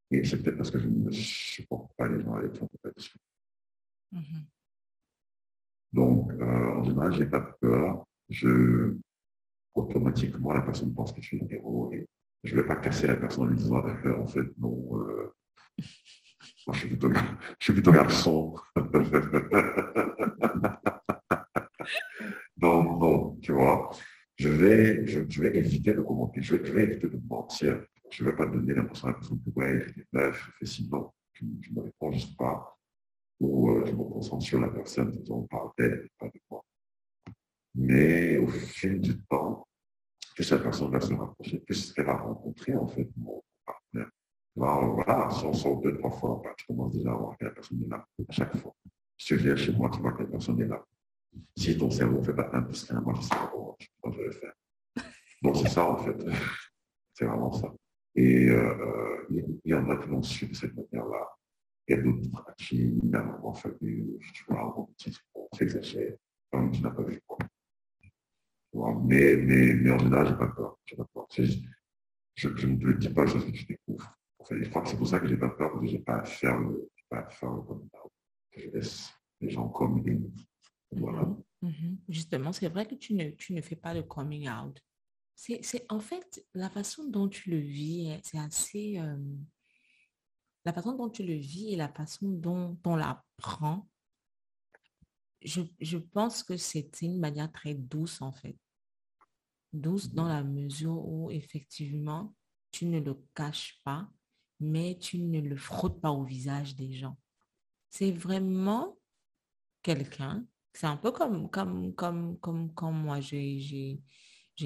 Et c'est peut-être parce que je ne supporte pas les gens avec qui on peut pas discuter. Mm-hmm. Donc, euh, en général, j'ai pas peur. Je, automatiquement, la personne pense que je suis un héros et je ne vais pas casser la personne en lui disant, en fait, non, euh, moi, je, suis plutôt, je suis plutôt garçon. non, non, tu vois, je vais, je, vais éviter de commenter, je vais, éviter de mentir. Je ne vais pas donner l'impression à la personne que, ouais, je meuf, je fais sinon, je, je ne réponds juste pas. Ou euh, je me concentre sur la personne, disons, par d'elle, pas de moi. Mais au fil du temps, que cette personne va se rapprocher, plus qu'elle va en fait mon partenaire. Voilà, si on sort deux, trois fois, bah, tu commences déjà à voir que la personne est là à chaque fois. Si tu viens chez moi, tu vois que la personne est là. Si ton cerveau ne fait pas un plus qu'un, moi je pas comment je vais le faire. Donc c'est ça en fait. C'est vraiment ça. Et euh, il y en a qui l'ont su de cette manière-là. Il y a d'autres qui, à un moment, fallu, tu vois, on s'exagère, comme tu n'as pas vu quoi. Mais, mais, mais en général, je n'ai pas peur. Pas peur. Je, ne te dis pas chose que tu découvres. Je crois que c'est pour ça que je n'ai pas peur, parce que je n'ai pas à faire le, pas à faire le out. Je laisse les gens comme ils -hmm. Justement, c'est vrai que tu ne, fais pas le coming out. C'est en fait la façon dont tu le vis, hein, c'est assez... Euh, la façon dont tu le vis et la façon dont on l'apprend je, pense que c'est une manière très douce en fait. Douce dans la mesure où effectivement, tu ne le caches pas, mais tu ne le frottes pas au visage des gens. C'est vraiment quelqu'un, c'est un peu comme, comme, comme, comme quand moi j'ai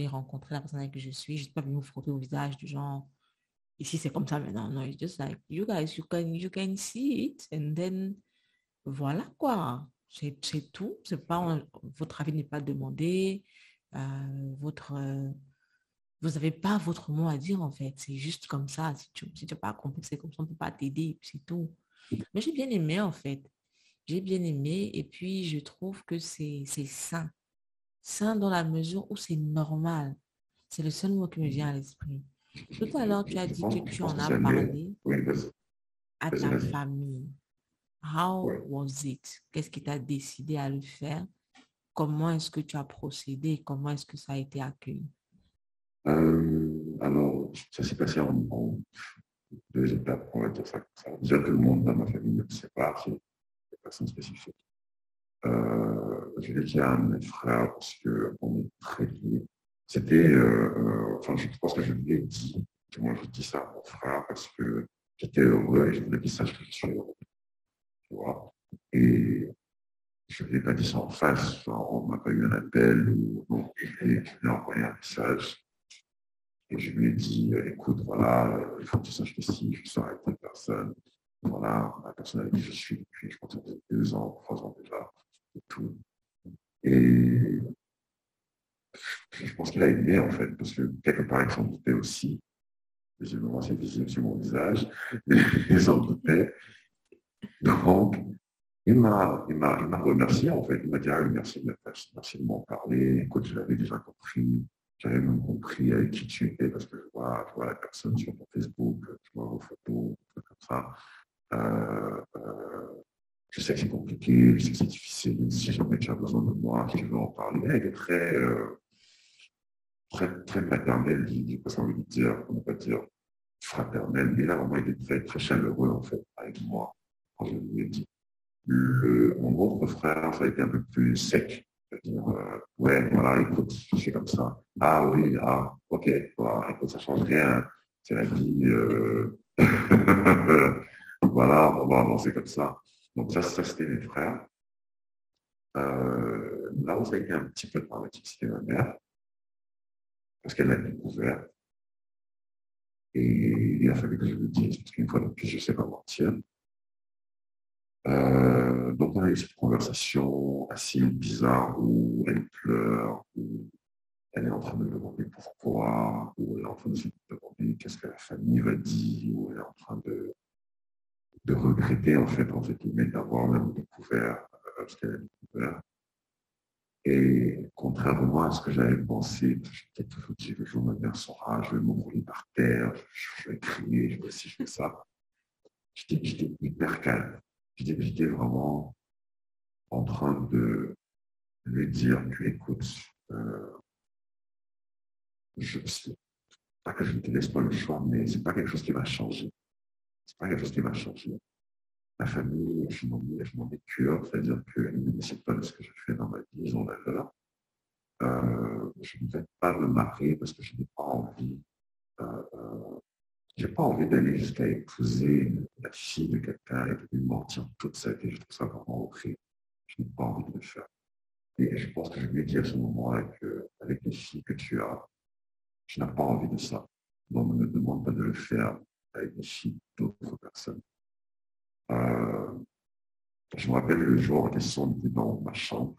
rencontré la personne avec qui je suis, je ne pas venu frotter au visage du genre, ici c'est comme ça maintenant. Non, it's just like, you guys, you can, you can see it, and then, voilà quoi. C'est tout. C'est pas votre avis n'est pas demandé. Euh, votre, euh, vous n'avez pas votre mot à dire en fait. C'est juste comme ça. Si tu n'as pas compris c'est comme ça, on ne peut pas t'aider. C'est tout. Mais j'ai bien aimé en fait. J'ai bien aimé et puis je trouve que c'est sain. Sain dans la mesure où c'est normal. C'est le seul mot qui me vient à l'esprit. Tout à l'heure, tu as dit que tu en as parlé à ta famille. How was it? Qu'est-ce qui t'a décidé à le faire? Comment est-ce que tu as procédé? Comment est-ce que ça a été accueilli? Euh, alors, ça s'est passé en, deux étapes, on va dire ça. Déjà, tout le monde dans ma famille ne sait spécifiques. Euh, je l'ai dit à mes frères parce qu'on est très liés. C'était, euh, euh, enfin, je pense que je lui ai dit, moi je dis ça à mon frère parce que j'étais heureux et je voulais qu'il que je suis heureux. Et je ne l'ai pas dit ça en face, on m'a pas eu un appel ou je lui ai envoyé un message. Et je lui ai dit, écoute, voilà, il faut que tu saches que si je sors avec personne, voilà, la personne avec qui je suis depuis, je pense, deux ans, trois ans déjà, et tout. Et je pense qu'il a aimé, en fait, parce que quelque part, il s'en doutait aussi. Visiblement, c'est visible sur mon visage. Il s'en doutait. Donc, il m'a, il m'a, il m'a remercié, en fait. Il m'a dit, ah, merci, merci de m'en parler. Écoute, je l'avais déjà compris. J'avais même compris avec qui tu étais parce que je vois, je vois la personne sur mon Facebook, je vois vos photos, comme ça. Euh, euh, je sais que c'est compliqué, je sais que c'est difficile. Si jamais tu as besoin de moi, si tu veux en parler, il est très, euh, très, très maternel, j'ai pas dire, on pas dire fraternel, mais là, vraiment, il est très, très chaleureux, en fait, avec moi, quand je lui ai dit. Mon autre frère, ça a été un peu plus sec. Euh, ouais, voilà, écoute, je suis comme ça. Ah oui, ah, ok, voilà, écoute, ça change rien. C'est la vie. voilà, on va avancer comme ça. Donc ça, c'était mes frères. Euh, là où ça a un petit peu dramatique, c'était ma mère parce qu'elle l'a découvert. Et il a fallu que je le dise, parce qu'une fois de plus, je ne sais pas mentir. Euh, donc, on a eu cette conversation assez bizarre où elle pleure, où elle est en train de me demander pourquoi, où elle est en train de se demander qu'est-ce que la famille va dire, où elle est en train de, de regretter, en fait, en fait, d'avoir même découvert euh, ce qu'elle a découvert. Et contrairement à ce que j'avais pensé, j'étais toujours dit, le jour ma mère sera, je vais m'enrouler par terre, je vais crier, je vais ci, je fais ça. J'étais hyper calme. J'étais vraiment en train de lui dire que, écoute, euh, je sais pas que je ne te laisse pas le choix, mais c'est pas quelque chose qui va changer. C'est pas quelque chose qui va changer ma famille, je m'en ai cure, c'est-à-dire qu'ils ne décident pas de ce que je fais dans ma vie, ils ont valeur. Euh, je ne vais pas me marier parce que je n'ai pas envie, euh, euh, pas envie d'aller jusqu'à épouser la fille de quelqu'un et de lui mentir toute sa vie. Je trouve ça vraiment horrible. Je n'ai pas envie de le faire. Et je pense que je lui ai dit à ce moment-là qu'avec les filles que tu as, je n'ai pas envie de ça. Donc, ne me demande pas de le faire les filles d'autres personnes. Euh, je me rappelle le jour on était dans ma chambre.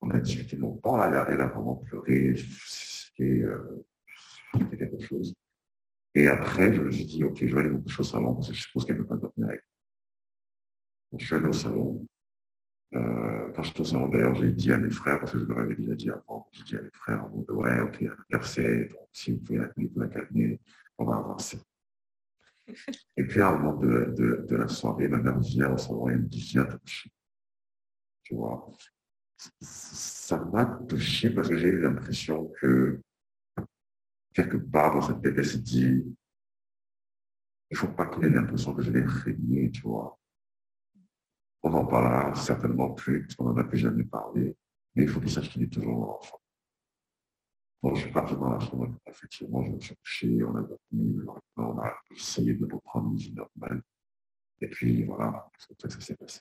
On a discuté longtemps. Elle a, elle a vraiment pleuré. C'était euh, quelque chose. Et après, je me suis dit, OK, je vais aller au salon parce que je suppose qu'elle ne peut pas dormir avec. Je suis allé au salon. Euh, quand j'étais au salon, d'ailleurs, j'ai dit à mes frères, parce que je leur avais déjà dit avant, j'ai dit à mes frères, ouais, ok, y a donc si vous pouvez la, calmer, on va avancer. Et puis, à un moment de, de, de la soirée, ma mère vient au salon et elle me toucher. Tu vois, ça m'a touché parce que j'ai eu l'impression que, quelque part dans cette tête, elle s'est dit, il ne faut pas qu'il ait l'impression que je l'ai régné, tu vois. On en parlera certainement plus, qu'on n'en a plus jamais parlé, mais il faut qu'il sache qu'il est toujours mon enfant. Bon, je suis parti dans la chambre, effectivement, je me suis couché, on a dormi, on a essayé de reprendre une vie normale. Et puis voilà, c'est comme ça que ça s'est passé.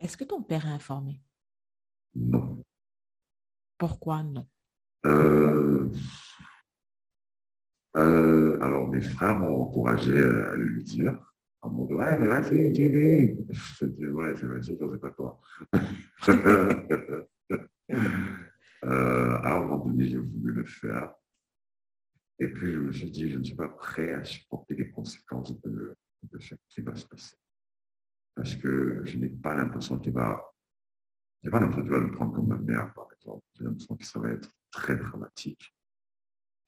Est-ce que ton père est informé? Non. Pourquoi non? Euh, euh, Alors, mes frères m'ont encouragé à lui dire. En mode, ouais, mais là, c'est Je dis, ouais, c'est c'est pas toi. Euh, à un moment donné, j'ai voulu le faire. Et puis, je me suis dit, je ne suis pas prêt à supporter les conséquences de, ce qui va se passer. Parce que je n'ai pas l'impression qu'il va, j'ai pas l'impression qu'il va le prendre comme ma mère, par exemple. J'ai l'impression que ça va être très dramatique.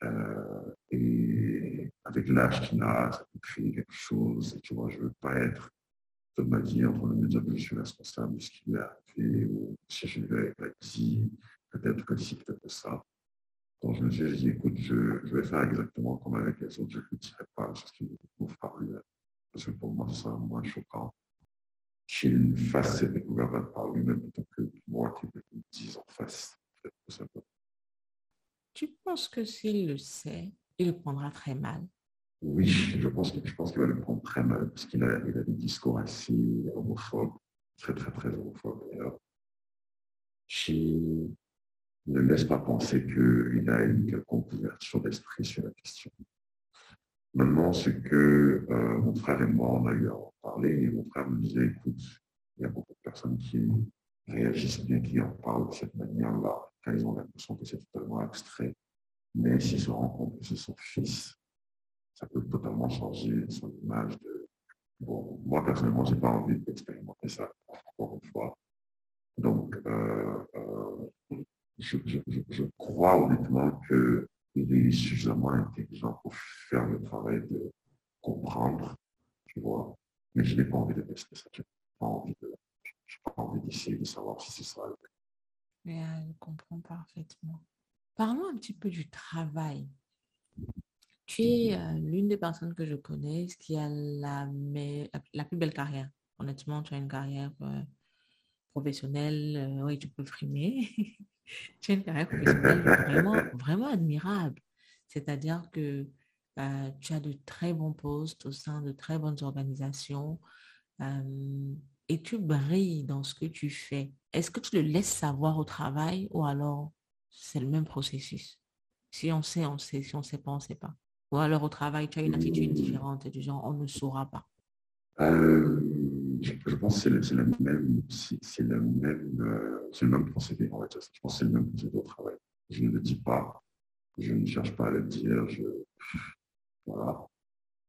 Euh, et avec l'âge qu'il a, ça peut créer quelque chose. Et tu vois, je ne veux pas être de ma vie en train de me dire que je suis responsable de ce qui m'est arrivé ou si je lui avais pas dit peut-être que si, peut-être ça. Donc, je me suis dit, écoute, je, vais faire exactement comme avec les autres, je ne dirai pas ce qui me découvre par lui. Parce que pour moi, c'est moins choquant qu'il fasse cette découverte par lui-même plutôt que moi qui me dise en face. Tu penses que s'il le sait, il le prendra très mal? Oui, je pense, je pense qu'il va le prendre très mal parce qu'il a, il a des discours assez homophobes, très, très, très homophobes d'ailleurs. Ne laisse pas penser qu'il a une quelconque ouverture d'esprit sur la question. Maintenant, ce que euh, mon frère et moi, on a eu à en parler, et mon frère me disait, écoute, il y a beaucoup de personnes qui réagissent bien, qui en parlent de cette manière-là, quand ils ont l'impression que c'est totalement abstrait. Mais s'ils se rendent compte que c'est son fils, ça peut totalement changer son image de... Bon, moi, personnellement, je n'ai pas envie d'expérimenter ça, encore une fois. Donc, euh, euh, je, crois honnêtement qu'il est suffisamment intelligent pour faire le travail de comprendre, tu vois. Mais je n'ai pas envie de tester ça. Je n'ai pas envie de, pas envie d'essayer de savoir si c'est ça. Mais euh, je comprends parfaitement. Parlons un petit peu du travail. Tu es euh, l'une des personnes que je connais qui a la, la, plus belle carrière. Honnêtement, tu as une carrière euh, professionnelle. oui, tu peux frimer. tu as une carrière professionnelle vraiment, vraiment admirable. C'est-à-dire que tu as de très bons postes au sein de très bonnes organisations et tu brilles dans ce que tu fais, est-ce que tu le laisses savoir au travail ou alors c'est le même processus? Si on sait, on sait. Si on ne sait pas, on ne sait pas. Ou alors au travail, tu as une attitude différente du genre, on ne saura pas. Euh, je, pense que c'est le, même, c'est le même, euh, c'est le même procédé. En fait. Je pense que c'est le même procédé au travail. Je ne le dis pas, je ne cherche pas à le dire. Je, voilà.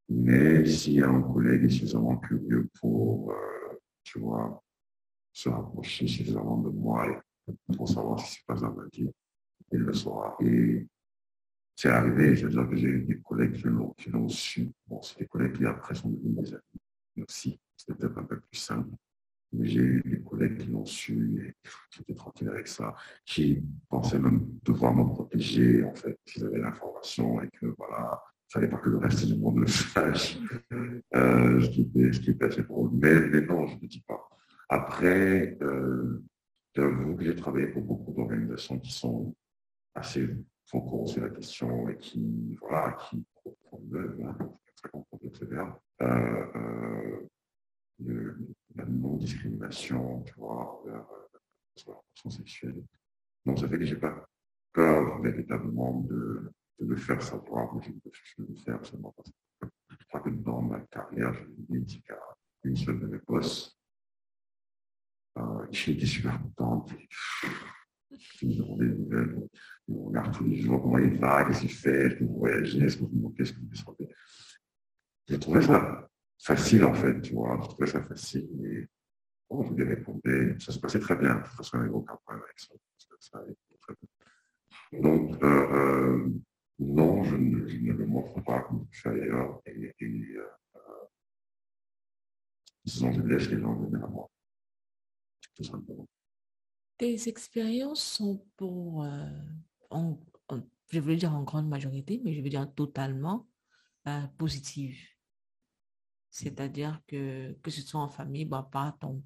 Mais si un collègue est suffisamment curieux pour euh, tu vois, se rapprocher suffisamment de moi pour savoir ce qui se passe dans ma vie. Il le saura. Et c'est arrivé, c'est-à-dire que j'ai eu des collègues qui l'ont su. Bon, c'est des collègues qui après sont devenus des amis aussi. C'était peut-être un peu plus simple. Mais j'ai eu des collègues qui l'ont su et j'étais tranquille avec ça, qui pensaient même devoir me protéger, en fait, s'ils avaient l'information et que voilà, il fallait pas que le reste du monde le sache, ce, qui était, ce qui assez drôle. Mais, non, je ne dis pas. Après, euh, que j'ai travaillé pour beaucoup d'organisations qui sont assez font sur la question et qui, voilà, qui euh, euh, le, la non-discrimination, tu vois, envers euh, sexuelle. Donc, ça fait que j'ai pas peur véritablement de, de le faire savoir, mais je, je le faire seulement parce que je crois que dans ma carrière, je dit qu'à une seule de mes boss, euh, qui était super contente. Je me regarde tous les jours comment il va, qu'est-ce qu'il fait, est-ce que vous voyagez, est-ce que vous manquez, est-ce que vous descendez. J'ai trouvé ça facile en fait, tu vois, j'ai trouvé ça facile. Et lui ai répondu, ça se passait très bien, de toute façon, il n'y avait aucun problème avec ça. Donc, euh, euh, non, je ne, le montre pas je suis ailleurs et, et euh, disons, je laisse les gens venir à moi, tout simplement. Tes expériences sont pour, euh, en, je veux dire en grande majorité, mais je veux dire totalement euh, positives. C'est-à-dire que, que ce soit en famille, bah, pas ton,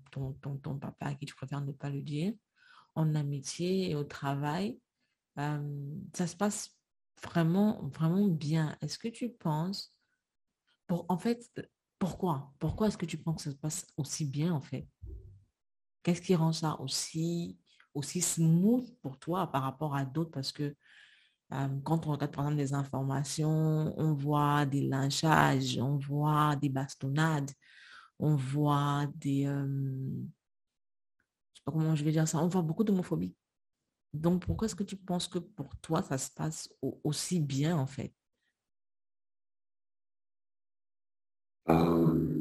papa à qui tu préfères ne pas le dire, en amitié et au travail, euh, ça se passe vraiment, vraiment bien. Est-ce que tu penses, en fait, pourquoi Pourquoi est-ce que tu penses que ça se passe aussi bien, en fait? Qu'est-ce qui rend ça aussi, aussi smooth pour toi par rapport à d'autres? Parce que quand on regarde, par exemple, des informations, on voit des lynchages, on voit des bastonnades, on voit des... Euh, je sais pas comment je vais dire ça, on voit beaucoup d'homophobie. Donc, pourquoi est-ce que tu penses que pour toi, ça se passe aussi bien, en fait? Euh,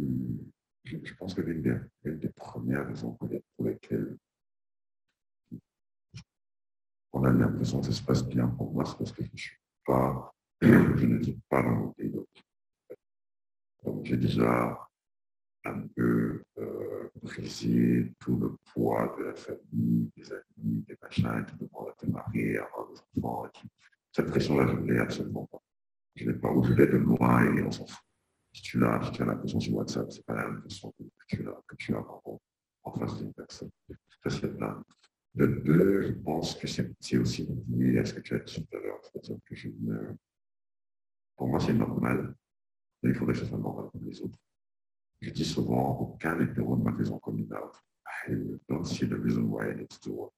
je, pense que l'une des, premières raisons pour lesquelles on a l'impression que ça se passe bien pour moi, c'est parce que je ne suis pas, je ne dis pas dans mon pays Donc, j'ai déjà un peu euh, briser tout le poids de la famille, des amis, des machins, qui demandent à te marier, à avoir des enfants. Cette pression-là, je ne l'ai absolument pas. Je ne l'ai pas. Ou je de loin et on s'en fout. Si tu l'as, si tu as la pression sur WhatsApp, c'est pas la même que tu as, que tu as en, en face d'une personne. Ça, c'est là. De deux, je pense que c'est aussi lié à ce que tu as dit tout à l'heure. C'est-à-dire que je ne... Pour moi, c'est normal. Mais il faudrait que ce soit normal comme les autres. Je dis souvent, aucun hétéro ne m'a raison comme une autre. I don't see the reason why do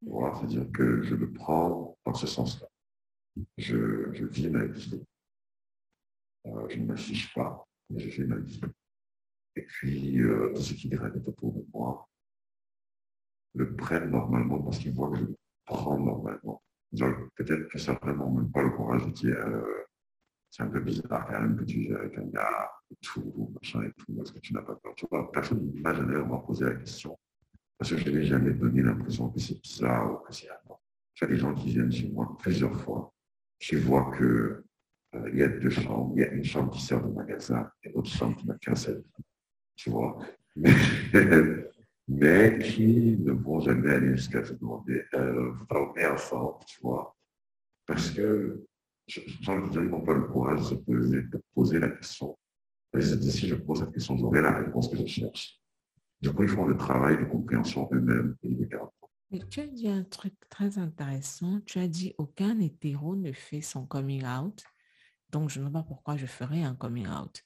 C'est-à-dire que je le prends dans ce sens-là. Je, vis ma vie. Euh, je ne m'affiche pas, mais je vis ma vie. Et puis, euh, ceux qui gravitent autour de moi le prennent normalement parce qu'ils voient que je le prends normalement. Peut-être que ça vraiment même pas le courage de dire euh, c'est un peu bizarre quand même que tu vis avec un gars et tout, machin et tout, est-ce que tu n'as pas peur Tu vois, personne ne m'a jamais vraiment posé la question. Parce que je n'ai jamais donné l'impression que c'est bizarre ou que c'est important. Tu as des gens qui viennent chez moi plusieurs fois. Je vois que euh, il y a deux chambres. Il y a une chambre qui sert de magasin et l'autre chambre qui n'a qu'un seul Tu vois. qui ne vont jamais aller jusqu'à demander, euh, ensemble, tu vois. Parce que gens n'ont pas le courage de poser, la question. Et si je pose cette question, j'aurai la réponse que je cherche. Du coup, ils font le travail de compréhension eux-mêmes et de Mais tu as dit un truc très intéressant. Tu as dit aucun hétéro ne fait son coming out. Donc, je ne sais pas pourquoi je ferais un coming out.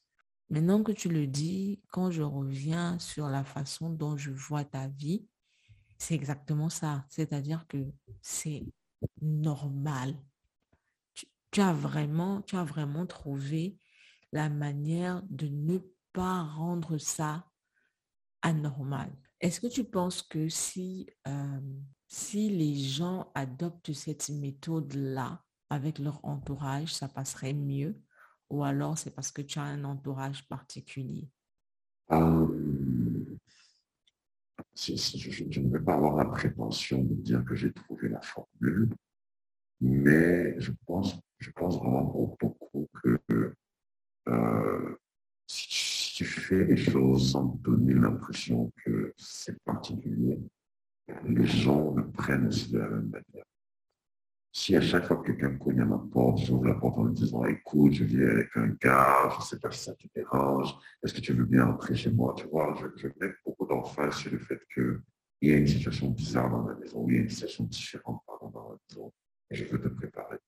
Maintenant que tu le dis, quand je reviens sur la façon dont je vois ta vie, c'est exactement ça. C'est-à-dire que c'est normal tu as vraiment, tu as vraiment trouvé la manière de ne pas rendre ça anormal. Est-ce que tu penses que si, euh, si les gens adoptent cette méthode-là avec leur entourage, ça passerait mieux? Ou alors c'est parce que tu as un entourage particulier? Euh, je, ne vais pas avoir la prétention de dire que j'ai trouvé la formule, mais je pense je pense vraiment beaucoup que euh, si tu fais les choses sans donner l'impression que c'est particulier, les gens le prennent aussi de la même manière. Si à chaque fois que quelqu'un cogne à ma porte, j'ouvre la porte en me disant écoute, je viens avec un gars, je ne sais pas si ça te dérange, est-ce que tu veux bien entrer chez moi? Tu vois, je, mets beaucoup d'emphase sur le fait qu'il y a une situation bizarre dans la maison, il y a une situation différente dans la maison, et je veux te préparer.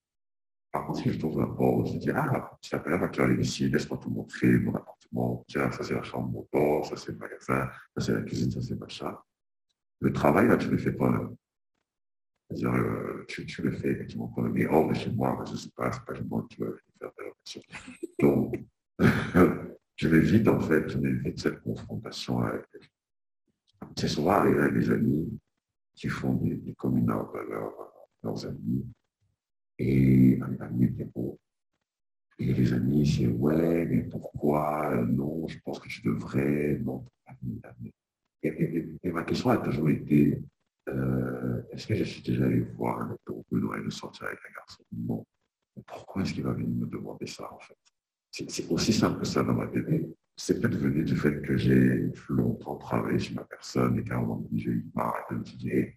Par contre, si je trouve un port, je dis, ah, tu t'appelles, vas aller ici, laisse-moi te montrer mon appartement. Tiens, ça c'est la chambre mon ça c'est le magasin, ça c'est la cuisine, ça c'est machin. Le travail, là, tu ne le fais pas. C'est-à-dire, euh, tu, le fais effectivement pas, mais hors de chez moi, je ne sais pas, c'est pas moi que tu vas faire de Donc, je m'évite, en fait, je m'évite cette confrontation avec C'est souvent arrivé avec des amis qui font des, communards à leurs amis et. Et les amis, c'est ouais, mais pourquoi? Non, je pense que tu devrais. Non, et, ma question a toujours été euh, est-ce que je suis déjà allé voir un autre Benoît de sortir avec un garçon? Non. Pourquoi est-ce qu'il va venir me demander ça en fait? C'est aussi simple que ça dans ma télé. C'est peut-être venu du fait que j'ai longtemps travaillé chez ma personne et qu'à un moment donné, j'ai eu marre de me dire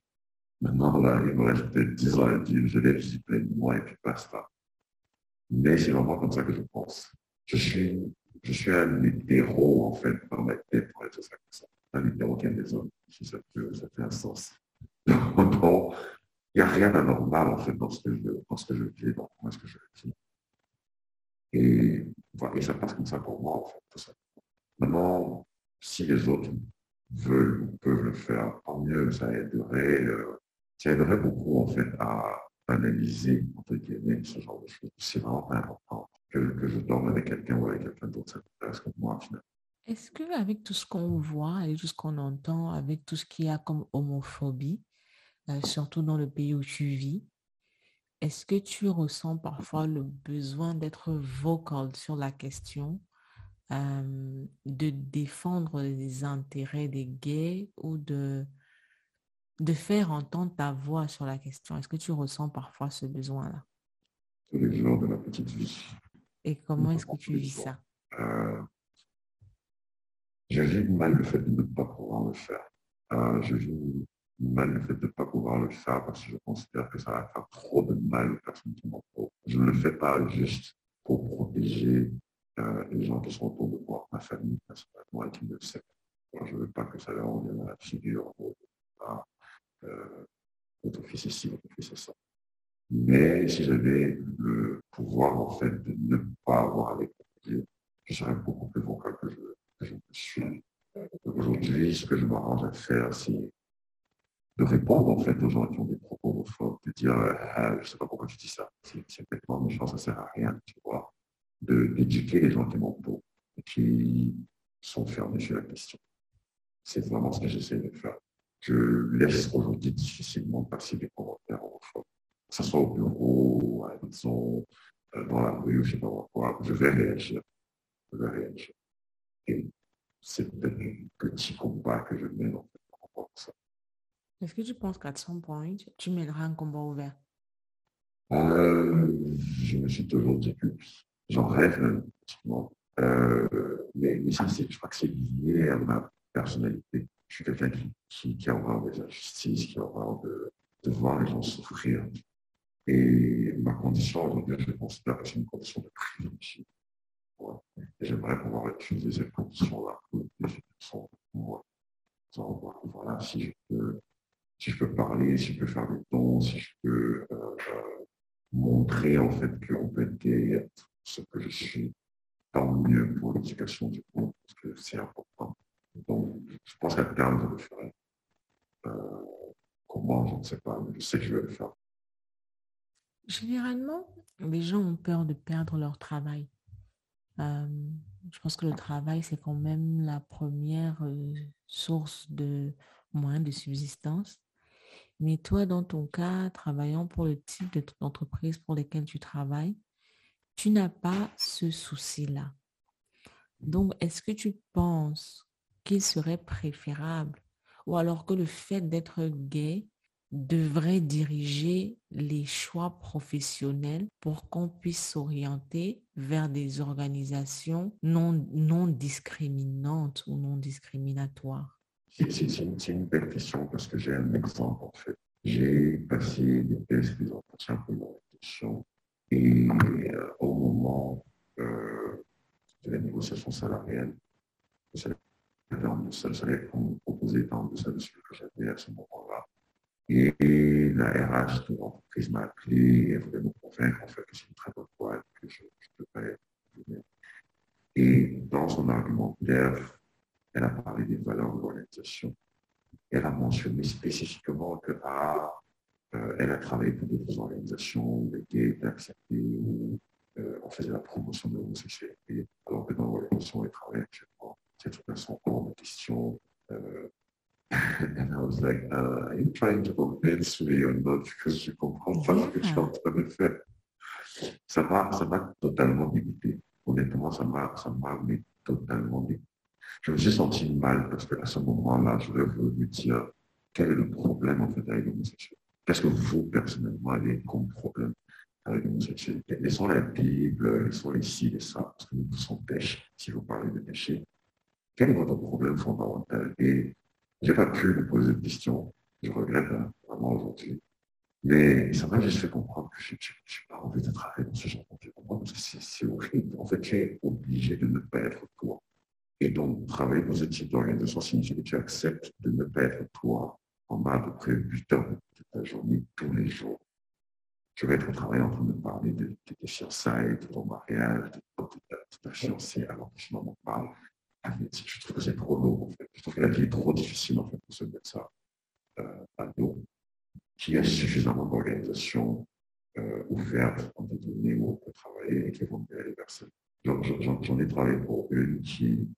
Maintenant, là, il me reste peut-être 10 ans à dire, je l'ai visité plein de mois et puis basta. Mais c'est vraiment comme ça que je pense. Je suis, je suis un hétéro, en fait, dans ma tête, pour être ça comme ça. Un hétéro qui a des hommes, si ça, peut, ça fait un sens. Il n'y a rien d'anormal, en fait, dans ce que je, dans que je vis, dans ce que je vis. Et, voilà, et ça passe comme ça pour moi, en fait, ça. Maintenant, si les autres veulent ou peuvent le faire, tant mieux, ça aiderait. Euh, ça aiderait beaucoup en fait à analyser ce genre de choses. C'est vraiment important que, je dorme avec quelqu'un ou avec quelqu'un d'autre, ça m'intéresse comme moi finalement. Est-ce qu'avec tout ce qu'on voit, avec tout ce qu'on entend, avec tout ce qu'il y a comme homophobie, euh, surtout dans le pays où tu vis, est-ce que tu ressens parfois le besoin d'être vocal sur la question, euh, de défendre les intérêts des gays ou de, de faire entendre ta voix sur la question? Est-ce que tu ressens parfois ce besoin-là? Tous les jours de la petite vie. Et comment est-ce que tu vis ça? Euh, Je vis mal le fait de ne pas pouvoir le faire. Euh, je vis mal le fait de ne pas pouvoir le faire parce que je considère que ça va faire trop de mal aux personnes qui m'entourent. Je ne le fais pas juste pour protéger euh, les gens qui sont autour de moi, ma famille, moi qui me sait. je ne veux pas que ça leur revienne à la figure euh, votre fils ici, votre fils ça. Mais si j'avais le pouvoir, en fait, de ne pas avoir avec Dieu, je serais beaucoup plus vocal que je, que je suis. Aujourd'hui, ce que je m'arrange à faire, c'est de répondre en fait aux gens qui ont des propos homophobes, de dire ah, je sais pas pourquoi tu dis ça, c'est bêtement méchant, ça sert à rien, tu vois, d'éduquer les gens qui et qui sont fermés sur la question. C'est vraiment ce que j'essaie de faire. Je laisse aujourd'hui difficilement passer des commentaires homophobes, que ce soit au bureau, à la maison, euh, dans la rue, je sais pas quoi, je vais réagir. Je vais réagir. Et c'est peut-être un petit combat que je mène en fait ça. Est-ce que tu penses qu'à son point, tu mèneras un combat ouvert? Euh, Je me suis toujours dit que j'en rêve, euh, mais, mais je crois que c'est lié à ma personnalité. Je suis quelqu'un qui, qui, a horreur des injustices, qui a horreur de, voir les gens souffrir. Et ma condition je considère que c'est une condition de privilège. J'aimerais pouvoir utiliser cette condition-là pour moi. Voilà, si je peux si je peux parler, si je peux faire des dons, si je peux euh, euh, montrer en fait qu'on peut être ce que je suis, tant mieux pour l'éducation du monde, parce que c'est important. Donc, je pense qu'à terme, je le ferai. Euh, comment, je ne sais pas, mais je sais que je vais le faire. Généralement, les gens ont peur de perdre leur travail. je pense que le travail, c'est quand même la première source de moyens de subsistance. Mais toi, dans ton cas, travaillant pour le type d'entreprise pour lesquelles tu travailles, tu n'as pas ce souci-là. Donc, est-ce que tu penses qu'il serait préférable ou alors que le fait d'être gay devrait diriger les choix professionnels pour qu'on puisse s'orienter vers des organisations non, non discriminantes ou non discriminatoires? C'est une belle question parce que j'ai un exemple en fait. J'ai passé des tests, des entretiens pour et euh, au moment euh, de la négociation salariale, le salaire qu'on proposait était en deçà de ce que j'avais à ce moment-là. Et, la RH de l'entreprise m'a appelé et elle voulait me convaincre en fait que c'est une très bonne boîte, que je, je peux être. Et dans son argumentaire, elle a parlé des valeurs de l'organisation. Elle a mentionné spécifiquement que ah, euh, elle a travaillé pour d'autres organisations où étaient acceptés, où on faisait la promotion de l'homosexualité, alors que dans l'organisation elle travaille actuellement, c'est toute façon hors de question. Euh, and I was like, uh, are you trying to convince me or not? Because je comprends pas ce que je en train de faire. Ça m'a, ça totalement dégoûté. Honnêtement, ça m'a, ça m'a totalement dégoûté je me suis senti mal parce qu'à ce moment-là, je voulais me dire quel est le problème en fait avec l'homosexualité. Qu'est-ce que vous, personnellement, avez comme problème avec l'homosexualité Laissons la Bible, laissons les ci, les ça, parce que nous tous sommes pêche, si vous parlez de péché. Quel est votre problème fondamental? Et je n'ai pas pu me poser de questions. Je regrette hein, vraiment aujourd'hui. Mais ça m'a juste fait comprendre que je n'ai pas envie de travailler dans ce genre de C'est horrible. En fait, j'ai obligé de ne pas être toi. Et donc, travailler dans ce type d'organisation signifie que tu acceptes de ne pas être toi en à peu près 8 heures de ta journée tous les jours. Tu vas être au travail en train de parler de, tes fiançailles, de ton mariage, de, ta fiancée, alors que je m'en parle. Je trouve que c'est trop lourd, en fait. Je trouve que la vie est trop difficile, en fait, pour se mettre ça euh, à dos. Qu'il y a suffisamment d'organisations euh, ouvertes en des données où on peut travailler et qui vont bien les personnes. J'en ai travaillé pour une qui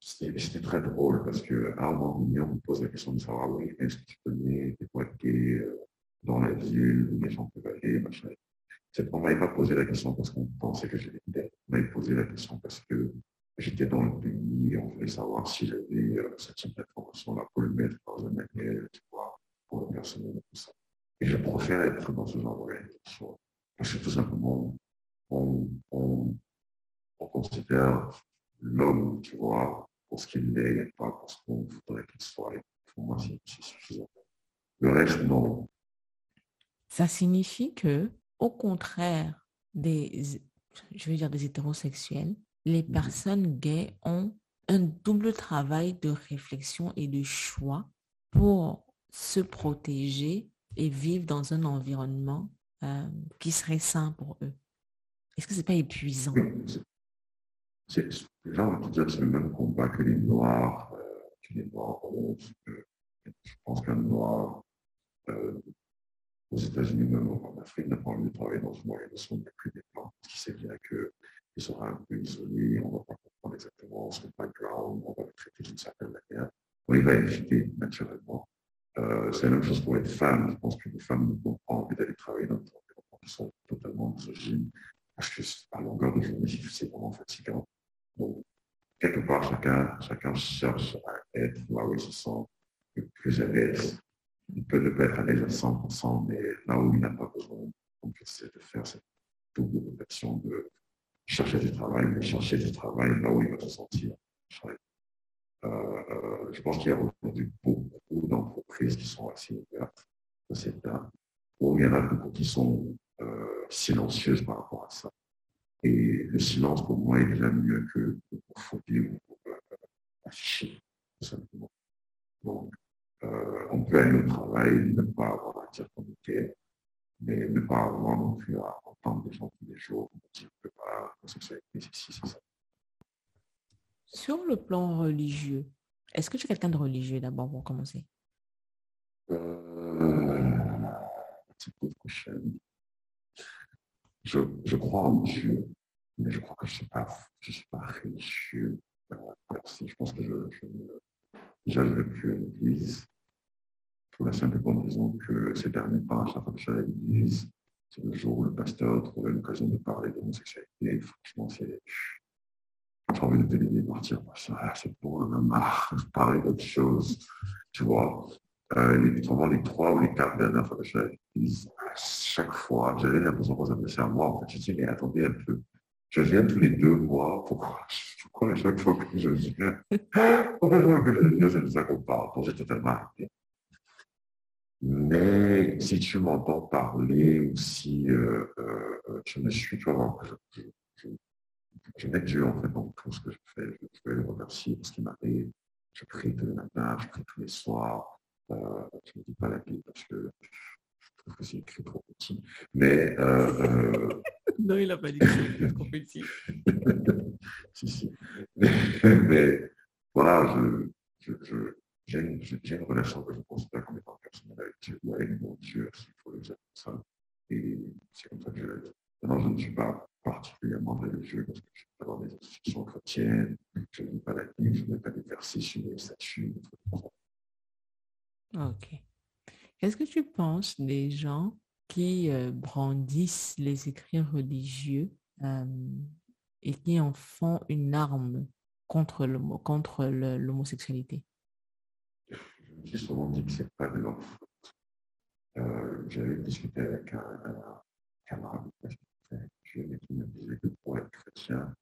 c'était très drôle parce qu'à un moment donné, on me pose la question de savoir oui, est-ce que tu connais des boîtes euh, dans la ville où les gens peuvent aller, machin. On ne m'avait pas posé la question parce qu'on pensait que j'étais bête. On m'avait posé la question parce que j'étais dans le pays et on voulait savoir si j'avais euh, ce type d'information-là pour le mettre dans un manuel, tu vois, pour le personnel et tout ça. Et je préfère être dans ce genre d'organisation. Parce que tout simplement, on, on, on considère l'homme, tu vois, pour ce qu'il est et pas pour ce qu'on voudrait qu'il soit. pour moi, c'est suffisant. Le reste, non. Ça signifie que, au contraire des, je veux dire des hétérosexuels, les mhm. personnes gays ont un double travail de réflexion et de choix pour se protéger et vivre dans un environnement euh, qui serait sain pour eux. Est-ce que ce n'est pas épuisant? Les gens vont dire que c'est le même combat que les Noirs, euh, que les Noirs que Je pense qu'un noir euh, aux États-Unis, même en Afrique, n'a pas envie de travailler dans une organisation de plus des blancs, parce sait bien qu'il sera un peu isolé, on ne va pas comprendre exactement son background, on va le traiter d'une certaine manière. il va éviter naturellement. Euh, c'est la même chose pour les femmes. Je pense que les femmes n'ont pas envie d'aller travailler dans des environnements qui sont totalement misogynes, parce que à longueur de journée, c'est vraiment fatigant. Quelque part, chacun, chacun cherche à être là où il se sent le plus à l'aise. Il peut ne pas être à l'aise à 100%, mais là où il n'a pas besoin, donc c'est de faire cette double rotation de chercher du travail, mais chercher du travail là où il va se sentir. Euh, je pense qu'il y a aujourd'hui beaucoup d'entreprises qui sont assez ouvertes de cette où il y en a beaucoup qui sont euh, silencieuses par rapport à ça. Et le silence, pour moi, est déjà mieux que pour fouiller ou pour euh, afficher, tout simplement. Donc, euh, on peut aller au travail, ne pas avoir à dire qu'on était, mais ne pas avoir non plus à entendre des gens tous les jours, dire que bah, la sexualité, c'est ci, c'est ça. Sur le plan religieux, est-ce que tu es quelqu'un de religieux d'abord pour commencer? Euh, je, je crois en Dieu, mais je crois que je ne suis pas, je pas religieux. Merci. Je pense que je n'arriverai plus à l'église pour la simple raison que ces derniers temps, à chaque fois que je suis à l'église, c'est le jour où le pasteur trouvait l'occasion de parler d'homosexualité. Franchement, c'est. J'ai envie de te partir. C'est pour le marre de parler d'autre chose. Tu vois, euh, les, les trois ou les quatre dernières fois que je chaque fois, j'avais l'impression qu'on s'adressait à moi. En fait, je dis, mais attendez un peu. Je viens tous les deux mois. Pourquoi, pourquoi à chaque fois que je viens, pourquoi je viens, c'est de ça qu'on parle. J'ai totalement arrêté. Mais si tu m'entends parler ou si euh, euh, tu me suis, tu vas voir que je, je, mets Dieu en fait dans tout ce que je fais. Je, vais le remercier pour ce qui m'arrive. Je prie tous les matins, je prie tous les soirs. Euh, je ne dis pas la Bible parce que trouve que c'est écrit trop petit. Mais. Euh, euh non, il n'a pas dit que c'est trop petit. si, si. Mais, voilà, je, j'ai une, une, relation que je considère comme étant personnelle avec Dieu, avec mon Dieu, s'il faut le dire comme ça. Et c'est comme ça que je l'ai Maintenant, je ne suis pas particulièrement religieux parce que je suis pas dans des institutions chrétiennes, je ne lis pas la Bible, je ne mets pas des versets sur les statues. Ok. Qu'est-ce que tu penses des gens qui euh, brandissent les écrits religieux euh, et qui en font une arme contre l'homosexualité? Me suis souvent dit que ce n'est pas de leur faute. Euh, J'avais discuté avec un, un camarade qui me disait que pour être chrétien,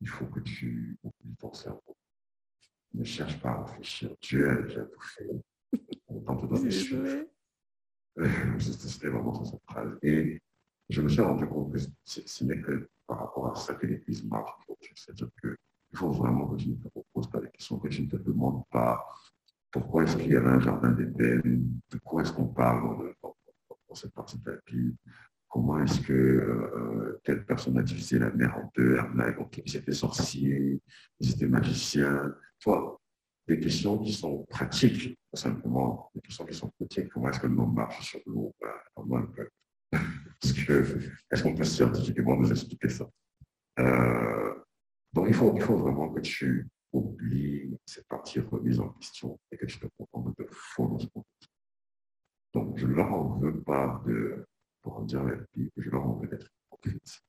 il faut que tu oublies ton cerveau. Ne cherche pas à réfléchir. Dieu a tout fait C'était vraiment cette phrase. Et je me suis rendu compte que ce n'est que par rapport à ça que l'Église marche C'est-à-dire qu'il faut vraiment que je ne te repose pas des questions, que je ne te demande pas pourquoi est-ce qu'il y avait un jardin d'Éden, de quoi est-ce qu'on parle dans, cette partie de la Bible, comment est-ce que euh, telle personne a divisé la mer en deux, donc ils étaient sorciers, ils étaient magiciens. Toi, des questions qui sont pratiques, simplement des questions qui sont pratiques. Comment est-ce que le marche sur l'eau ben, Est-ce qu'on peut scientifiquement nous expliquer ça? Euh, Donc il faut, il faut vraiment que tu oublies cette partie remise en question et que tu te contentes de faux dans ce contexte. Donc je ne leur en veux pas de, pour dire la vie, je leur en veux d'être hypocrite.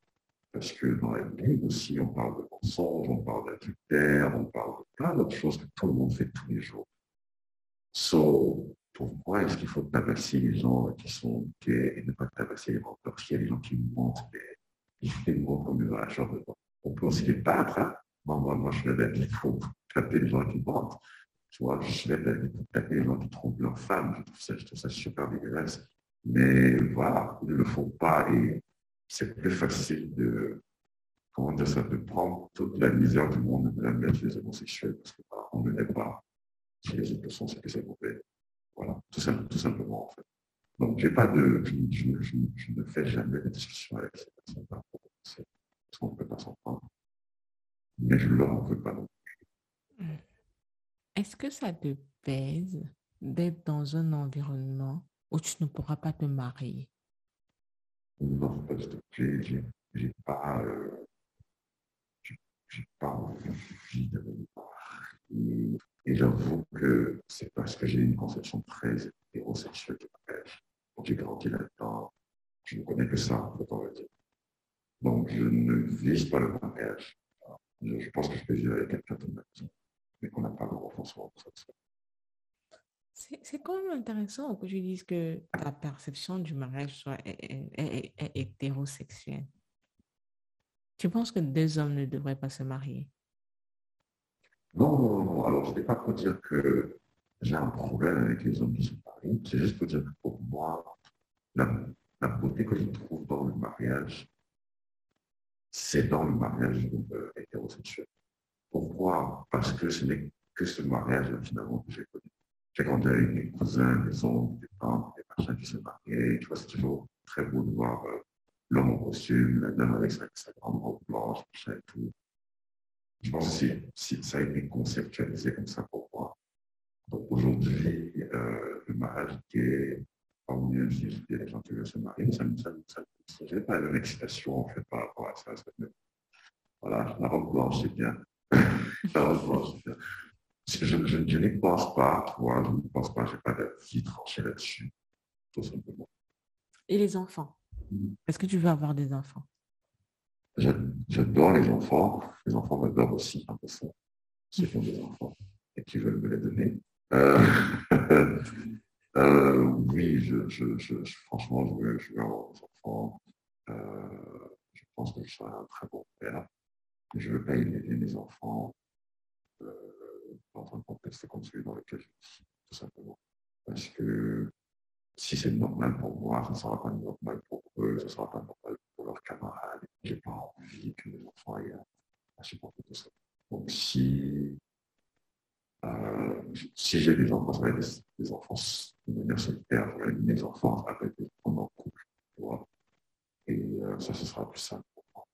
Parce que dans la Bible aussi, on parle de mensonges, on parle d'adultère, on parle de plein d'autres choses que tout le monde fait tous les jours. So, pourquoi est-ce qu'il faut tabasser les gens qui sont gays et ne pas tabasser les menteurs S'il y a des gens qui mentent, mais ils mentent comme dans la. On peut aussi les battre. Hein? Moi, moi, moi, je vais il faut taper les gens qui mentent. Tu vois, je vais taper les gens qui trompent leurs femmes. Je trouve ça, je trouve ça super dégueulasse. Mais voilà, ils ne le font pas et c'est plus facile de, prendre toute la misère du monde de la mettre les homosexuels parce qu'on ne l'est pas. Si les autres sont, c'est que c'est mauvais. Voilà, tout, simplement, en fait. Donc, j'ai pas de, je, ne fais jamais de discussion avec ces personnes-là parce qu'on ne peut pas s'entendre. Mais je ne leur en veux pas non plus. Est-ce que ça te pèse d'être dans un environnement où tu ne pourras pas te marier? Non, du tout. J'ai pas, euh, j'ai pas envie de me marier. Et j'avoue que c'est parce que j'ai une conception très hétérosexuelle de mariage. Quand j'ai grandi là-dedans, je ne connais que ça, on va dire. Donc, je ne vise pas le mariage. Je, pense que je peux vivre avec quelqu'un de ma vie, mais qu'on n'a pas le renforcement pour ça. C'est quand même intéressant que tu dises que ta perception du mariage soit est, hétérosexuelle. Tu penses que deux hommes ne devraient pas se marier? Non, non, non. Alors, je ne vais pas pour dire que j'ai un problème avec les hommes qui se marient. C'est juste pour dire que pour moi, la, beauté que je trouve dans le mariage, c'est dans le mariage euh, hétérosexuel. Pourquoi? Parce que ce n'est que ce mariage finalement que j'ai connu. J'ai grandi avec mes cousins, mes oncles, mes tantes, des machins qui se mariaient. Tu vois, c'est toujours très beau de voir euh, l'homme en costume, la dame avec sa, grande robe blanche, machin et tout. Je pense que ça a été conceptualisé comme ça pour moi. Donc aujourd'hui, euh, le mariage gay, a des gens qui veulent se marier, ça ne j'ai pas une excitation en fait par rapport à ça. Voilà, la robe blanche, c'est bien. la robe blanche, c'est bien. Je, je, je n'y pense pas, moi, je ne pense pas, je n'ai pas d'avis tranché là-dessus, tout simplement. Et les enfants? Mm. Est-ce que tu veux avoir des enfants? J'adore les enfants. Les enfants m'adorent aussi, un peu ça. Ceux qui? ont des enfants et qui veulent me les donner. Euh, euh, oui, je, franchement, je veux, je veux, avoir des enfants. Euh, je pense que je serai un très bon père. Je ne veux pas élever mes enfants dans un contexte comme celui dans lequel je suis, tout simplement. Parce que si c'est normal pour moi, ça ne sera pas normal pour eux, ça ne sera pas normal pour leurs camarades. Je n'ai pas envie que mes enfants aient à supporter tout ça. Donc si, euh, si j'ai des enfants, ça va être des, enfants de manière solitaire, mes enfants, ça va être des enfants en couple. Et euh, ça, ce sera plus simple pour moi.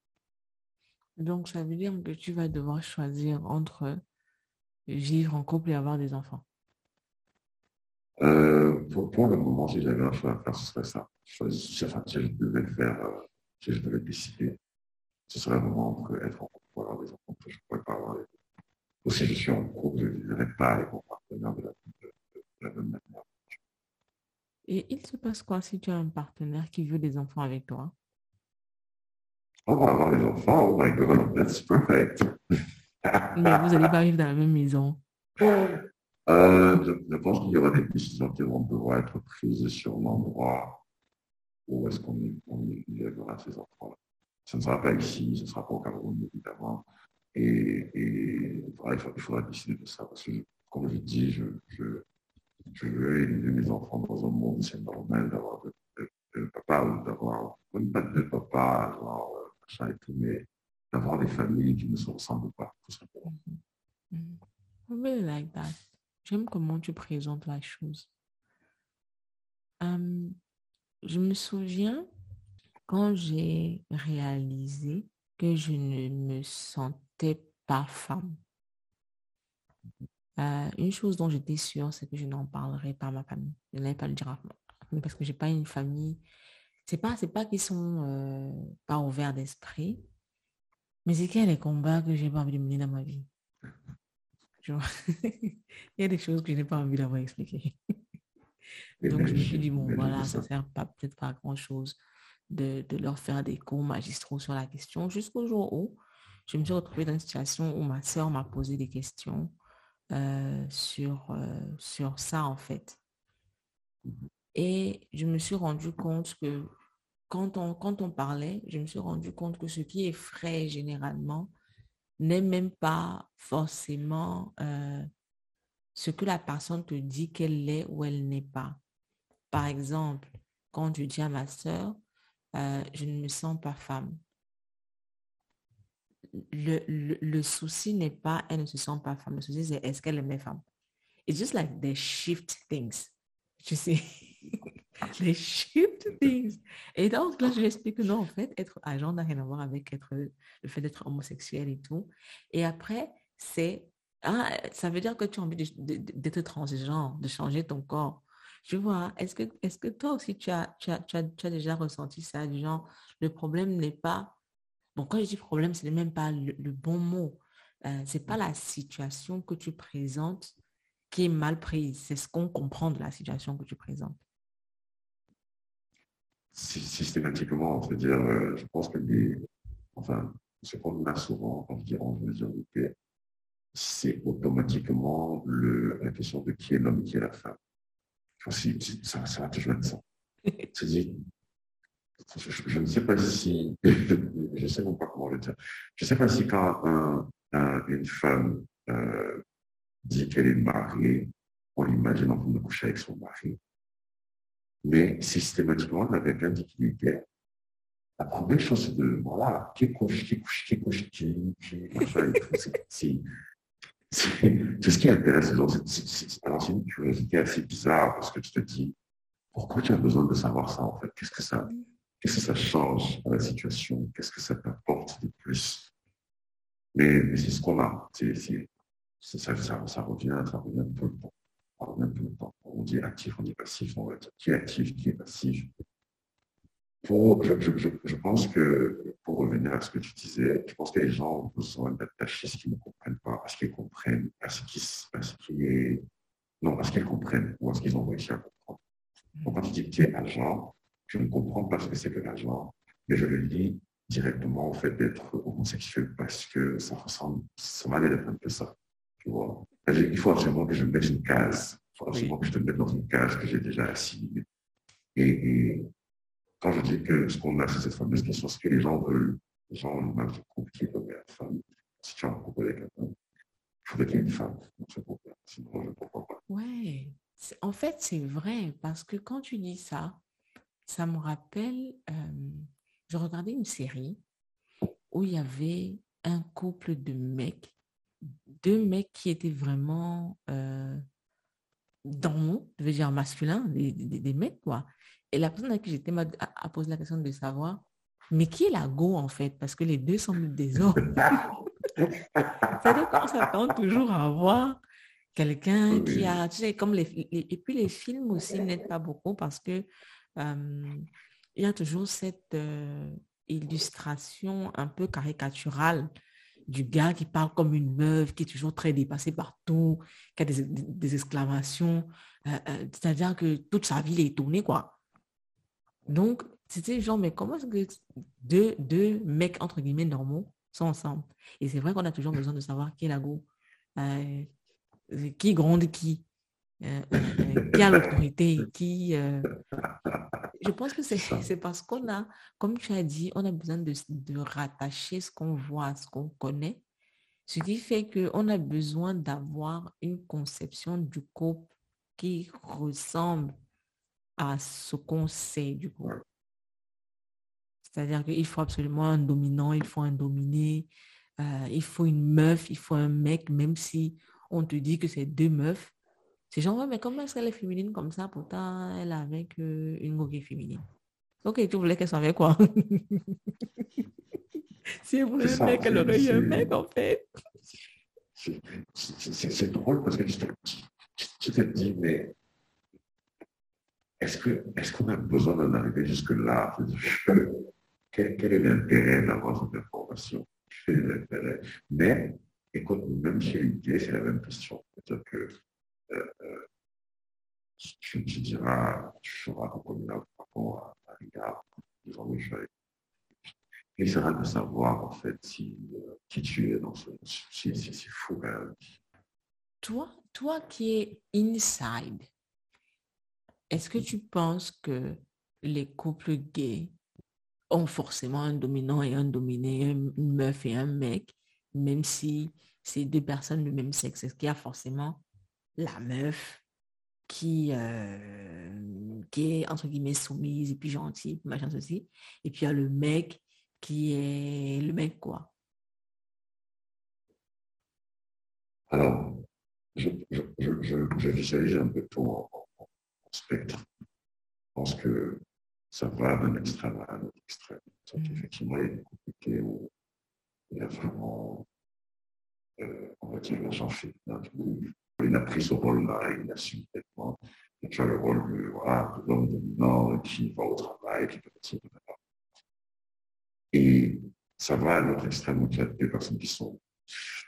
Donc ça veut dire que tu vas devoir choisir entre vivre en couple et avoir des enfants euh, pour, le moment, si j'avais un choix à faire, ce serait ça. Si, enfin, si je devais le faire, euh, si je devais décider, ce serait vraiment entre être en couple ou avoir des enfants. Je ne pourrais pas avoir les. Ou si je suis en couple, je ne vivrais pas avec mon partenaire de la, de, de la même manière. Et il se passe quoi si tu as un partenaire qui veut des enfants avec toi? On va avoir des enfants, oh my god, that's perfect. Mais vous n'allez pas vivre dans la même maison. Euh, je, pense qu'il y aura des décisions qui vont devoir être prises sur l'endroit où est-ce qu'on élèvera ces enfants-là. Ce ne sera pas ici, ce ne sera pas au Cameroun, évidemment. Et, il, faudra, décider de ça. Parce que, comme je dis, je, je, veux élever mes enfants dans un monde, c'est normal d'avoir de, papa ou d'avoir, même pas de papa, genre, euh, machin et tout, mais d'avoir des familles qui ne se ressemblent pas. Mm like that. J'aime comment tu présentes la chose. Um, je me souviens quand j'ai réalisé que je ne me sentais pas femme. Euh, une chose dont j'étais sûre, c'est que je n'en parlerai pas à ma famille. Je n'allais pas le dire à ma famille parce que j'ai pas une famille. C'est pas, pas qu'ils sont euh, pas ouverts d'esprit, mais c'est qu'il y a combats que j'ai pas envie de mener dans ma vie. Il y a des choses que je n'ai pas envie d'avoir expliquées. Donc, je me suis dit, bon, voilà, ça ne sert pas peut-être pas à grand-chose de, de, leur faire des cours magistraux sur la question, jusqu'au jour où je me suis retrouvée dans une situation où ma soeur m'a posé des questions euh, sur, euh, sur ça, en fait. Et je me suis rendu compte que quand on, quand on parlait, je me suis rendu compte que ce qui est frais généralement n'est même pas forcément euh, ce que la personne te dit qu'elle est ou elle n'est pas. Par exemple, quand je dis à ma soeur, euh, je ne me sens pas femme. Le, le, souci n'est pas elle ne se sent pas femme. Le souci, c'est est-ce qu'elle est femme. It's just like they shift things. Tu sais. les things. Et donc, là, je lui explique que non, en fait, être agent n'a rien à voir avec être, le fait d'être homosexuel et tout. Et après, c'est ah, ça veut dire que tu as envie d'être transigeant, de changer ton corps. Tu vois, est-ce que, est que toi aussi, tu as, tu, as, tu, as, déjà ressenti ça, du genre, le problème n'est pas... Bon, quand je dis problème, ce n'est même pas le, bon mot. Euh, ce n'est pas la situation que tu présentes qui est mal prise. C'est ce qu'on comprend de la situation que tu présentes. Systématiquement, c'est-à-dire, euh, je pense que les, enfin, ce qu'on a souvent environ mesure de c'est automatiquement le, la question de qui est l'homme, qui est la femme. ça, ça va toujours être ça. je, je, ne sais pas si, je ne sais pas comment le dire, je ne sais pas si quand une femme euh, dit qu'elle est mariée, on l'imagine en train de coucher avec son mari. Mais systématiquement, on avait qu'il était la première chose, c'est de, voilà, qui couche, qui couche, qui couche, qui, qui, c'est, c'est ce qui intéresse Alors, c'est une curiosité assez bizarre parce que tu te dis, pourquoi tu as besoin de savoir ça, en fait? Qu'est-ce que ça, qu'est-ce que ça change à la situation? Qu'est-ce que ça t'apporte de plus? Mais, c'est ce qu'on a. C'est, ça, ça, ça, revient, ça revient tout le temps. Temps. On dit actif, on dit passif, on va dire qui est actif, qui est passif. Pour, je, je, je, pense que, pour revenir à ce que tu disais, je pense que les gens ont besoin d'attacher ce qu'ils ne comprennent pas, à ce qu'ils comprennent, à ce qui, à ce qui est, non, à ce qu'ils comprennent ou à ce qu'ils ont réussi à comprendre. Donc, quand tu dis que tu es agent, je ne comprends pas ce que c'est que l'agent, mais je le dis directement au fait d'être homosexuel parce que ça ressemble, ça m'a l'air d'être un peu ça. Tu vois. Il faut absolument que je me mette une case. Il faut absolument que je te mette dans une case que j'ai déjà assimilée. et, quand je dis que ce qu'on a, c'est cette fameuse question, ce que les gens veulent, les gens image de couple qui est comme la femme? Si tu as un couple avec la femme, il faudrait qu'il y ait une femme Sinon, je ne comprends pas. Ouais. En fait, c'est vrai, parce que quand tu dis ça, ça me rappelle, euh, je regardais une série où il y avait un couple de mecs, deux mecs qui étaient vraiment euh, dans, je veux dire masculin, des, des, des mecs, quoi. Et la personne à qui j'étais a, posé la question de savoir, mais qui est la go en fait? Parce que les deux semblent des hommes. C'est-à-dire qu'on s'attend toujours à voir quelqu'un qui a, tu sais, comme les, et puis les films aussi n'aident pas beaucoup parce que euh, il y a toujours cette euh, illustration un peu caricaturale du gars qui parle comme une meuf, qui est toujours très dépassé partout, qui a des, exclamations. Euh, c'est-à-dire que toute sa vie, il est tournée, quoi. Donc, c'était genre, mais comment est-ce que deux, deux mecs, entre guillemets, normaux sont ensemble? Et c'est vrai qu'on a toujours besoin de savoir qui est la go, euh, qui gronde qui, euh, euh, qui a l'autorité, qui... Je pense que c'est parce qu'on a, comme tu as dit, on a besoin de, de rattacher ce qu'on voit à ce qu'on connaît, ce qui fait qu'on a besoin d'avoir une conception du couple qui ressemble à ce qu'on sait du coup. C'est-à-dire qu'il faut absolument un dominant, il faut un dominé, euh, il faut une meuf, il faut un mec, même si on te dit que c'est deux meufs. C'est genre, mais comment est-ce qu'elle est féminine comme ça? Pourtant, elle est avec euh, une goguée féminine. Ok, tu voulais qu'elle soit avec quoi? Si elle voulait un mec, elle aurait eu un mec, en fait. C'est drôle parce que tu te dis, mais est-ce qu'on a besoin d'en arriver jusque-là? Quel, quel, est l'intérêt d'avoir cette information? Mais, écoute, même chez l'idée, c'est la même question. C'est-à-dire que tu, tu, diras, tu feras reconnaître par rapport à, un regard, disons, oui, je il sera de savoir, en fait, si, euh, qui tu es dans ce... Si, si. Hein. Toi, toi qui es inside, est-ce que tu penses que les couples gays ont forcément un dominant et un dominé, une meuf et un mec, même si c'est deux personnes du même sexe? Est-ce qu'il y a forcément la meuf qui, euh, qui est entre guillemets soumise et puis gentille, machin ceci, et puis il y a le mec qui est le mec quoi Alors, je, je, je, je visualise un peu tout spectre. Je pense que ça va d'un extrême à un autre extrême. Donc, mm. effectivement, il y a des compliqués où il y a vraiment euh, on va dire. Il a pris ce rôle-là, il assume complètement. Et tu as le rôle de, voilà, l'homme dominant qui va au travail, qui peut être Et ça va à notre extrême où il y a deux personnes qui sont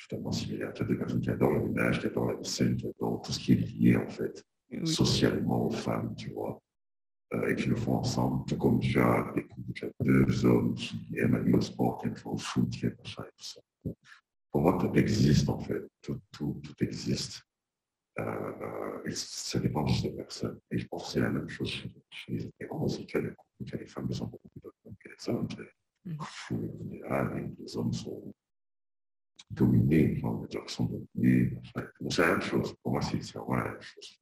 totalement similaires. Tu as deux personnes qui adorent le ménage, qui adorent la scène, qui adorent tout ce qui est lié, en fait, socialement aux femmes, tu vois. Euh, et qui le font ensemble, tout comme tu as, deux hommes qui aiment aller au sport, qui aiment faire au foot, qui aiment ça et tout ça. Pour moi, tout existe en fait, tout, tout, tout existe. Euh, et ça dépend de ces personnes. Et je pense que c'est la même chose chez, les hétéros y, a des femmes sont beaucoup plus dominantes que les hommes. En général, les hommes sont dominés, dire qu'ils sont dominés. c'est la même chose. Pour moi, c'est vraiment la même chose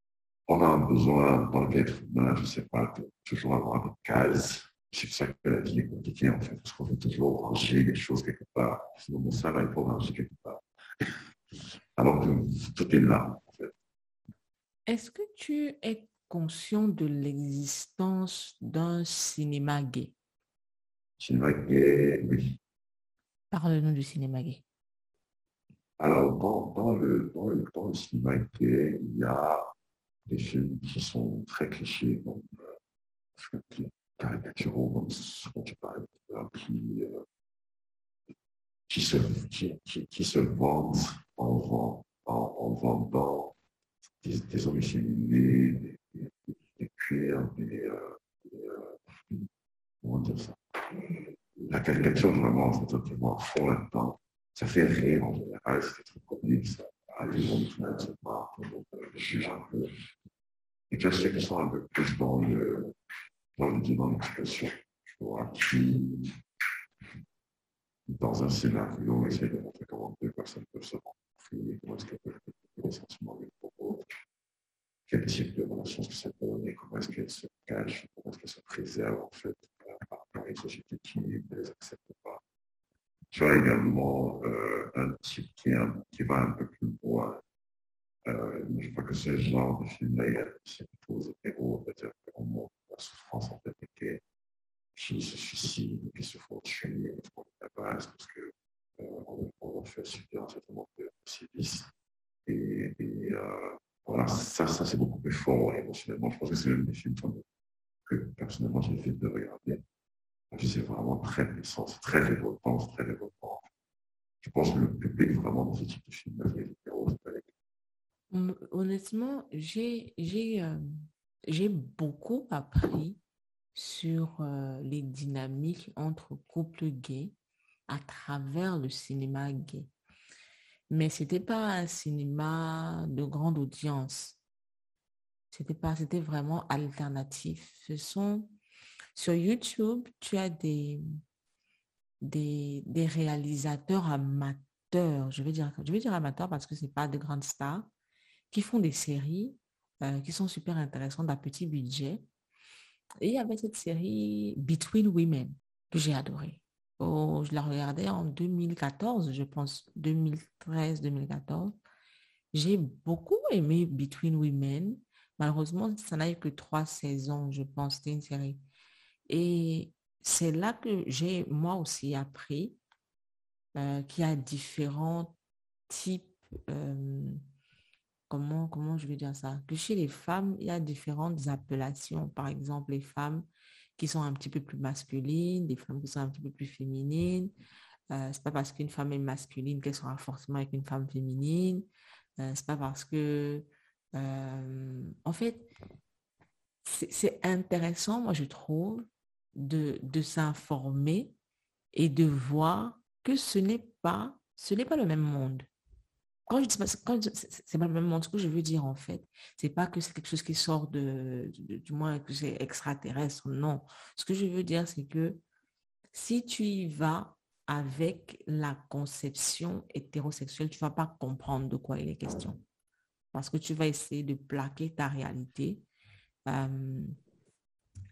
on a un besoin dans l'être humain, je ne sais pas, de toujours avoir des cases. C'est pour ça que la vie est compliquée, en fait, parce qu'on veut toujours ranger les choses quelque part. Sinon, mon ça, il faut ranger quelque part. Alors que tout est là. Est-ce que tu es conscient de l'existence d'un cinéma gay? Cinéma gay, oui. Parle-nous du cinéma gay. Alors, dans, le, dans, le, dans le cinéma gay, il y a des films qui sont très clichés, comme euh, caricaturaux, comme ce dont tu parles, qui, euh, qui, se, qui, qui, qui, se vendent en, en, en vendant des, des des, des, des cuirs, des, euh, euh, comment dire ça? La caricature, vraiment, c'est totalement fond là-dedans. Ça fait rire en général, c'est très comique, ça. Juge un peu et que ceux qui sont un peu plus dans le dans l'identification, tu vois, qui dans un scénario essayer de montrer comment deux personnes peuvent se rencontrer, comment est-ce qu'elles peuvent les sentiments pour l'autre, quel type de relation ça peut donner, comment est-ce qu'elles se cachent, comment est-ce qu'elles se préservent en fait par rapport à une société qui ne les accepte pas. Tu as également euh, un type qui, un, qui va un peu plus loin euh, je crois que ce genre de film-là, c'est plutôt aux héros, c'est-à-dire qu'on montre la souffrance en fait, et qui se suicident, qui se font tuer pour la base, parce que euh, on, fait subir un certain nombre de sévices. Et, euh, voilà, ça, ça c'est beaucoup plus fort émotionnellement. Je pense que c'est l'un des films que personnellement j'ai fait de regarder. C'est vraiment très puissant, c'est très révoltant, c'est très révoltant. Je pense que le public vraiment dans ce type de film, Honnêtement, j'ai euh, j'ai beaucoup appris sur euh, les dynamiques entre couples gays à travers le cinéma gay. Mais ce n'était pas un cinéma de grande audience. C'était pas, c'était vraiment alternatif. Ce sont sur YouTube, tu as des, des, des réalisateurs amateurs. Je vais dire, je vais dire amateurs parce que c'est pas de grandes stars qui font des séries euh, qui sont super intéressantes à petit budget. Et il y avait cette série Between Women que j'ai adorée. Oh, je la regardais en 2014, je pense, 2013-2014. J'ai beaucoup aimé Between Women. Malheureusement, ça n'a eu que trois saisons, je pense. C'était une série. Et c'est là que j'ai moi aussi appris euh, qu'il y a différents types euh, comment, comment je vais dire ça? Que chez les femmes, il y a différentes appellations. Par exemple, les femmes qui sont un petit peu plus masculines, des femmes qui sont un petit peu plus féminines. Euh, c'est pas parce qu'une femme est masculine qu'elle sera forcément avec une femme féminine. Euh, c'est pas parce que, euh, en fait, c'est intéressant, moi je trouve, de, de s'informer et de voir que ce n'est pas, ce n'est pas le même monde quand je dis c'est pas le même ce que je veux dire en fait, c'est pas que c'est quelque chose qui sort de, du moins que c'est extraterrestre, non. Ce que je veux dire, c'est que si tu y vas avec la conception hétérosexuelle, tu vas pas comprendre de quoi il est question. Parce que tu vas essayer de plaquer ta réalité euh,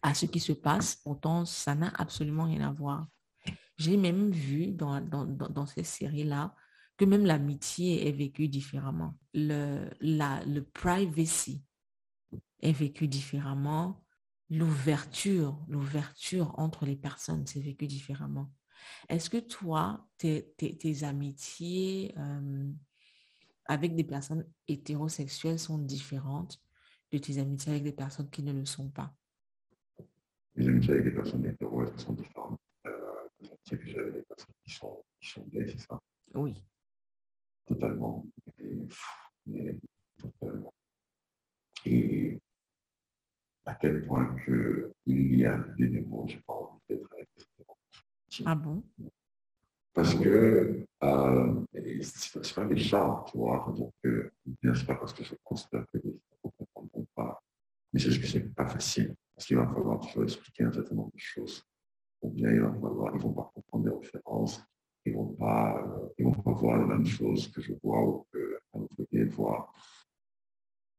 à ce qui se passe. Pourtant, ça n'a absolument rien à voir. J'ai même vu dans, dans, dans ces séries-là que même l'amitié est vécue différemment. Le, la, le privacy est vécu différemment. L'ouverture, l'ouverture entre les personnes, c'est vécu différemment. Est-ce que toi, tes, tes, amitiés euh, avec des personnes hétérosexuelles sont différentes de tes amitiés avec des personnes qui ne le sont pas? Les amitiés avec des personnes hétérosexuelles sont différentes. Euh, les amitiés que j'ai avec des personnes qui sont, qui sont gays, c'est ça? Oui. Totalement. Et, totalement. Et à tel point qu'il y a des mots, je envie d'être avec Ah bon? Parce que euh, c'est pas méchant, tu vois. Donc, euh, bien, pas parce que je considère que les gens ne comprendront pas. Mais c'est juste que c'est pas facile. Parce qu'il va falloir toujours expliquer un certain nombre de choses. Ou bien il va falloir, ils vont pas comprendre les références, ils vont pas, euh, ils vont pas voir les mêmes choses que je vois ou que un côté voit.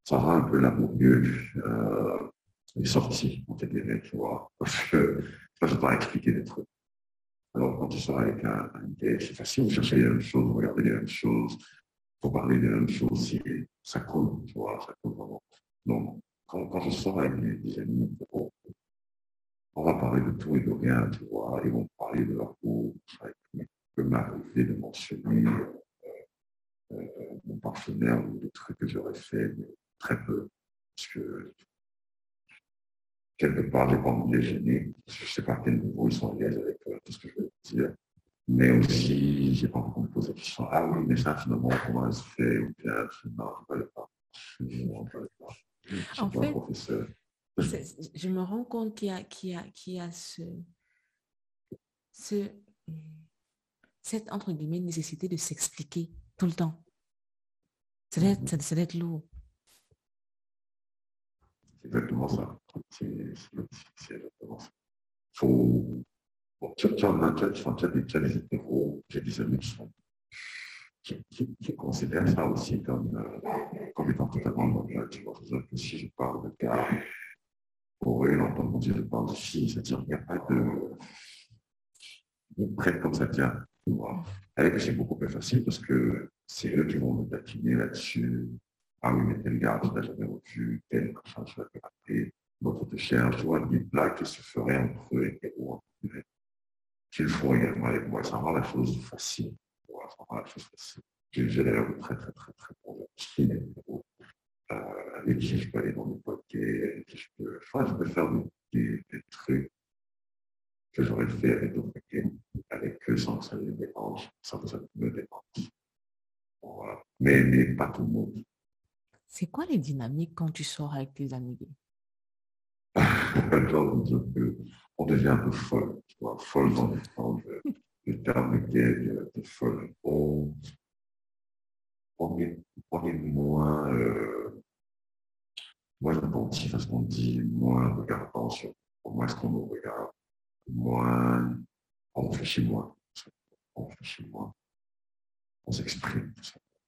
Ça rend un peu laborieux. Euh, les sorties, on fait tu vois, parce que je pas expliquer des trucs. Alors, quand tu sors avec un, un c'est facile de chercher les mêmes choses, regarder les mêmes choses, pour parler des mêmes choses, ça coule, tu vois, ça coule vraiment. Donc, quand, quand je sors avec des, amis, on va parler de tout et de rien, tu vois, ils vont parler de leur peau, il peut m'arriver de mentionner euh, euh, mon partenaire ou des trucs que j'aurais fait, mais très peu, parce que quelque part, j'ai pas envie de les gêner. Je ne sais pas à quel niveau ils sont à l'aise avec euh, tout ce que je veux dire. Mais aussi, j'ai pas envie me poser la question, ah oui, mais ça, finalement, comment ça se fait Ou bien, non, je ne pas. Je pas. En fait, professeur. je me rends compte qu'il y a, qu'il y a, qu'il y a ce, ce, cette, entre guillemets, nécessité de s'expliquer tout le temps. Ça doit être, ça doit être lourd. C'est exactement ça. C'est exactement ça. Faut... Bon, tu, tu en as, tu, tu, tu as des, tu as des hétéros, des amis qui, sont, qui, qui, qui, considèrent ça aussi comme, euh, comme étant totalement normal. Tu vois, si je parle de gars, pour eux, l'entendre dire je parle de filles, c'est-à-dire qu'il n'y a pas de... Ils prennent comme ça vient. Avec c'est beaucoup plus facile parce que c'est eux qui vont me taquiner là-dessus ah oui, mais tel gars, tu n'as jamais revu, tel machin, tu l'as raté, l'autre te cherche, tu vois, des blagues qui se feraient entre eux et héros, qu'ils font également avec moi. Ça rend la chose facile. Ça rend la chose facile. J'ai d'ailleurs de très, très, très, très amis, euh, avec qui je peux aller dans des podcasts, avec qui je peux, faire des, trucs que j'aurais fait avec d'autres avec eux sans que ça les dérange, sans que ça me dérange. Voilà. Mais, mais pas tout le monde. C'est quoi les dynamiques quand tu sors avec tes amis? On devient un peu folle, tu vois, folle dans le temps le terme gay, de folle. On, on, est, on est moins, euh, moins attentif à ce qu'on dit, moins regardant sur moins ce qu'on nous regarde, moins, on réfléchit moins, on réfléchit moins, on s'exprime,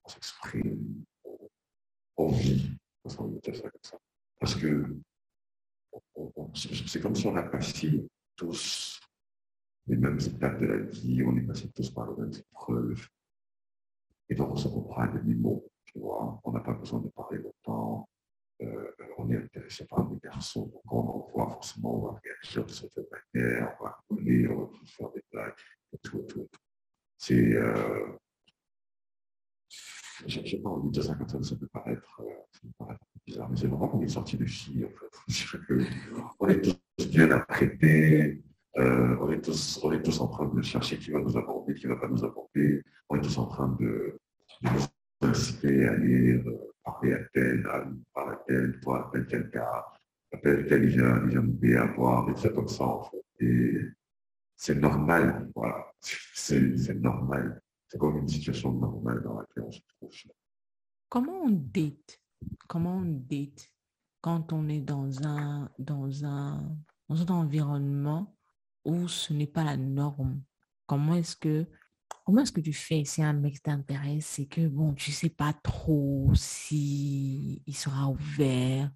on s'exprime, on vit, parce que c'est comme si on a passé tous les mêmes étapes de la vie, on est passé tous par les mêmes épreuves. Et donc on se comprend à demi-mot, tu vois, on n'a pas besoin de parler longtemps, euh, on est intéressé par des personnes, donc on en voit forcément, on va réagir de cette manière, on va rigoler, on va faire des blagues, et tout, et tout, et tout. C'est, euh, j'ai pas envie de dire ça comme ça, ça peut paraître, euh, bizarre, mais c'est vraiment qu'on est sorti de chie, en fait. on est tous bien apprêtés, euh, on, est tous, on est tous en train de chercher qui va nous apporter, qui ne va pas nous apporter, on est tous en train de, nous inciter à aller parler à tel, parler à tel, toi, à tel, tel cas, à tel, il vient nous à voir, des trucs comme ça, en fait. Et c'est normal, voilà, c'est normal. C'est comme une situation normale dans laquelle on se trouve. Comment on date? Comment on date quand on est dans un, dans un, dans un environnement où ce n'est pas la norme? Comment est-ce que comment est-ce que tu fais si un mec t'intéresse c'est que bon tu sais pas trop si il sera ouvert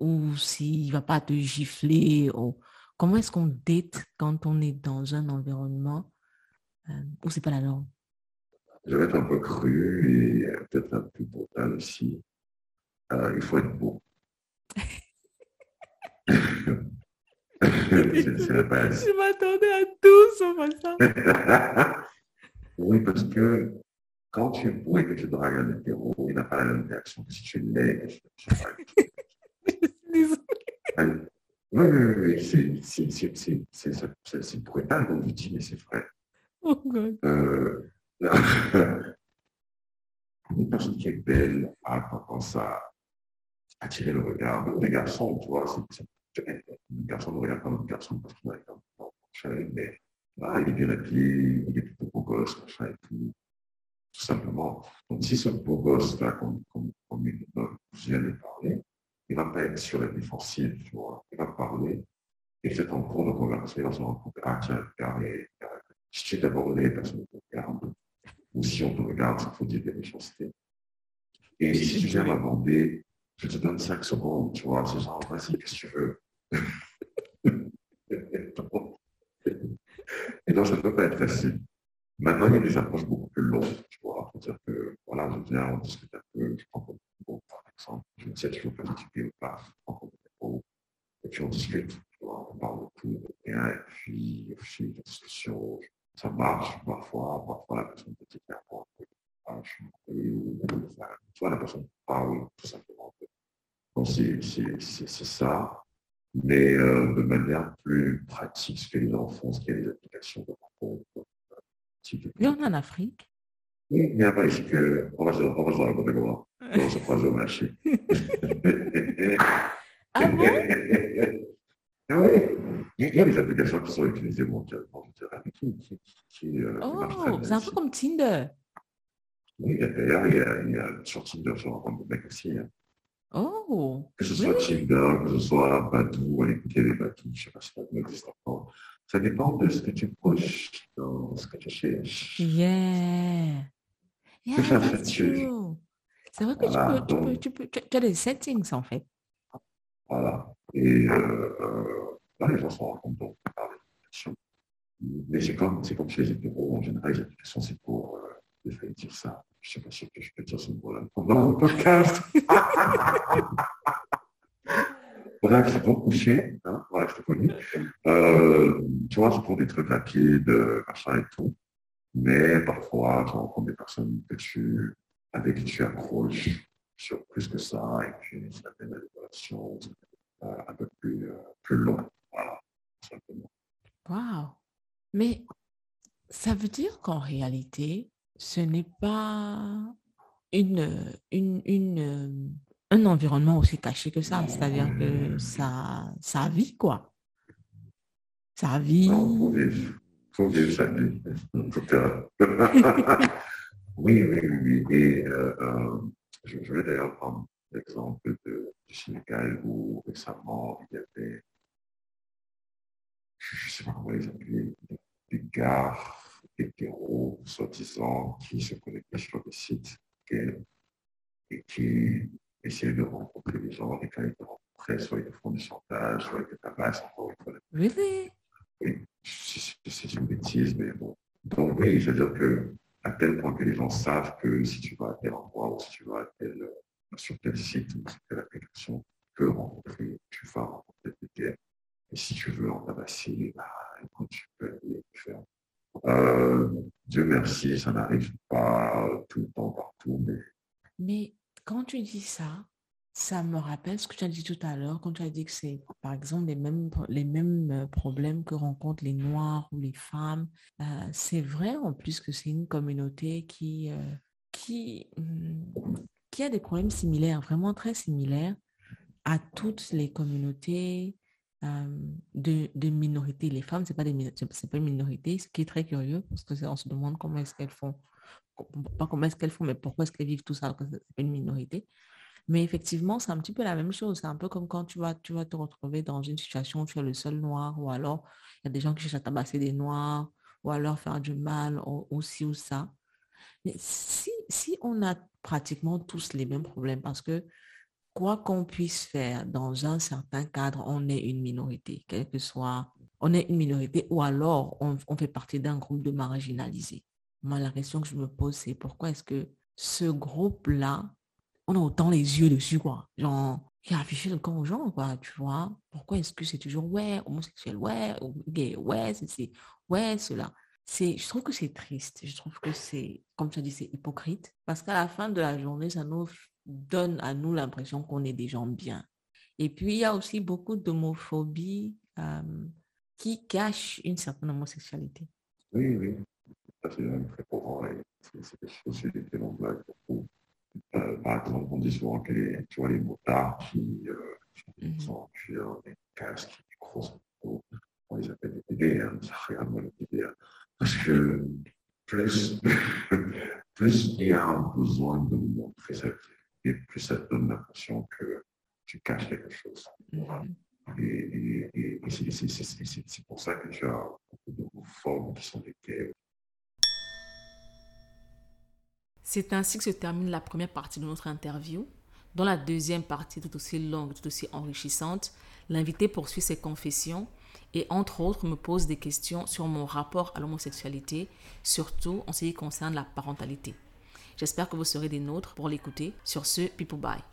ou s'il va pas te gifler ou comment est-ce qu'on date quand on est dans un environnement euh, où c'est pas la norme? Je vais être un peu cru et peut-être un peu brutal aussi. Euh, il faut être beau. Je m'attendais à tout sauf ça. oui, parce que quand tu es et que tu dragues un hétéro, il n'a pas la même réaction que si tu es laid et que tu dragues. Oui, oui, oui, c'est brutal, comme vous dites, mais c'est vrai. Oh God. Euh, une personne qui est belle a tendance à attirer le regard des garçons, tu vois. Un garçon ne regarde pas un garçon parce qu'il a un mais il est bien habillé, il est plutôt gosse, tout, simplement. Donc, si ce beau gosse-là, comme, comme, comme je viens de parler, il va pas être sur la défensive, tu vois. Il va parler, et peut-être en cours de conversation, il va se regardez, si tu abordé, personne ne te regarde. Ou si on te regarde, il faut dire de la méchanceté. Et si tu viens m'aborder, je te donne 5 secondes, tu vois, c'est genre, vas-y, qu'est-ce que tu veux? Et donc, ça ne peut pas être facile. Maintenant, il y a des approches beaucoup plus longues, que, voilà, je viens, on discute un peu, je prends comme par exemple, je me dis, est-ce qu'il faut participer ou pas, je prends comme et puis on discute, on parle de et puis, au fil de la discussion, ça marche parfois, parfois la personne peut dire, bon, tu vois, la personne parle tout simplement. Donc, c'est ça. Mais euh, de manière plus pratique, ce que les enfants, ce qu'il y a des applications. Oui, on en Afrique. Oui, il n'y a pas ici que. On va se raconter comment. On se croise au marché. ah bon? Oui, il y a des applications qui sont utilisées mondialement, dirais, qui, qui, qui, euh, Oh, c'est un peu comme Tinder. Oui, d'ailleurs, il y a, il y a sur Tinder, je rencontre des mecs aussi. Hein. Oh, Que ce soit Tinder, que ce soit Badou, aller écouter les Badou, je ne sais pas si ça existe encore. Ça dépend de ce que tu pushes, dans ce que tu cherches. Yeah. Yeah, C'est ça, that's c'est- true. C'est vrai que Voilà, tu, peux, tu, peux, donc- tu, peux, tu, as des settings en fait. Voilà. Et euh, là, les gens se rencontrent donc par les applications. Mais c'est comme, c'est comme chez les hétéros, en général, les applications, c'est pour, euh, vais dire ça, je ne sais pas si je peux dire ce mot-là pendant le podcast. Bref, c'est pour coucher, hein, voilà, je te connais. Euh, tu vois, c'est pour des trucs rapides, machin et tout. Mais parfois, tu rencontres des personnes tu, avec qui tu accroches sur plus que ça, et puis ça fait des relations euh, un peu plus, euh, plus longues. Voilà, simplement. Waouh. Mais ça veut dire qu'en réalité, ce n'est pas une, une, une, un environnement aussi caché que ça. C'est-à-dire que ça, ça vit, quoi. Ça vit. Non, faut vivre, sa vie. Oui, oui, oui. oui. Et euh, euh, je, je vais d'ailleurs prendre l'exemple de, du Sénégal où récemment il y avait, je ne sais pas comment les appeler, des gars hétéros, soi-disant, qui se connectaient sur des sites et qui essayaient de rencontrer des gens et quand ils rencontraient, soit ils te font du chantage, soit ils te tabassent, encore une fois, Really? oui, c'est une bêtise, mais bon. Donc oui, c'est-à-dire que à tel point que les gens savent que si tu vas à tel endroit ou si tu vas à tel, euh, sur tel site ou sur telle application, tu peux rencontrer, tu vas rencontrer des gays. Et si tu veux en tabasser, bah, écoute, tu peux aller le faire. Euh, Dieu merci, ça n'arrive pas tout le temps partout, mais Mais quand tu dis ça, ça me rappelle ce que tu as dit tout à l'heure, quand tu as dit que c'est, par exemple, les mêmes, les mêmes euh, problèmes que rencontrent les Noirs ou les femmes. Euh, c'est vrai en plus que c'est une communauté qui, euh, qui, hum, qui a des problèmes similaires, vraiment très similaires à toutes les communautés de, de minorités. Les femmes, ce n'est pas, des pas une minorité, ce qui est très curieux parce que c'est- on se demande comment est-ce qu'elles font, pas comment est-ce qu'elles font, mais pourquoi est-ce qu'elles vivent tout ça c'est une minorité. Mais effectivement, c'est un petit peu la même chose. C'est un peu comme quand tu vas, tu vas te retrouver dans une situation où tu es le seul noir, ou alors il y a des gens qui cherchent à tabasser des noirs, ou alors faire du mal, ou, ou ci ou ça. Mais si, si on a pratiquement tous les mêmes problèmes, parce que quoi qu'on puisse faire dans un certain cadre, on est une minorité, quel que soit, on est une minorité, ou alors on fait partie d'un groupe de marginalisés. Moi, la question que je me pose, c'est pourquoi est-ce que ce groupe-là, on a autant les yeux dessus, quoi? Genre, qui affiché le camp aux gens, quoi, tu vois? Pourquoi est-ce que c'est toujours ouais, homosexuel, ouais, gay, ouais, c'est, ouais, cela? C'est, je trouve que c'est triste. Je trouve que c'est, comme tu as dit, c'est hypocrite. Parce qu'à la fin de la journée, ça nous donne à nous l'impression qu'on est des gens bien. Et puis, il y a aussi beaucoup d'homophobie euh, qui cache une certaine homosexualité. Oui, oui. C'est même très courant. C'est quelque chose sur lesquels on beaucoup. Euh, par exemple, on dit souvent que les, tu vois, les motards qui euh, mm-hmm. sont en des casques, des grosses motos, on les appelle des TDR, ça regarde moi les TDR. Parce que plus, plus il y a un besoin de montrer ça, et plus ça donne l'impression que tu caches quelque chose. Mm-hmm. Et, et, et c'est pour ça que tu as beaucoup de formes qui sont des. C'est ainsi que se termine la première partie de notre interview. Dans la deuxième partie, tout aussi longue, tout aussi enrichissante, l'invité poursuit ses confessions et entre autres me pose des questions sur mon rapport à l'homosexualité, surtout en ce qui concerne la parentalité. J'espère que vous serez des nôtres pour l'écouter. Sur ce, people bye.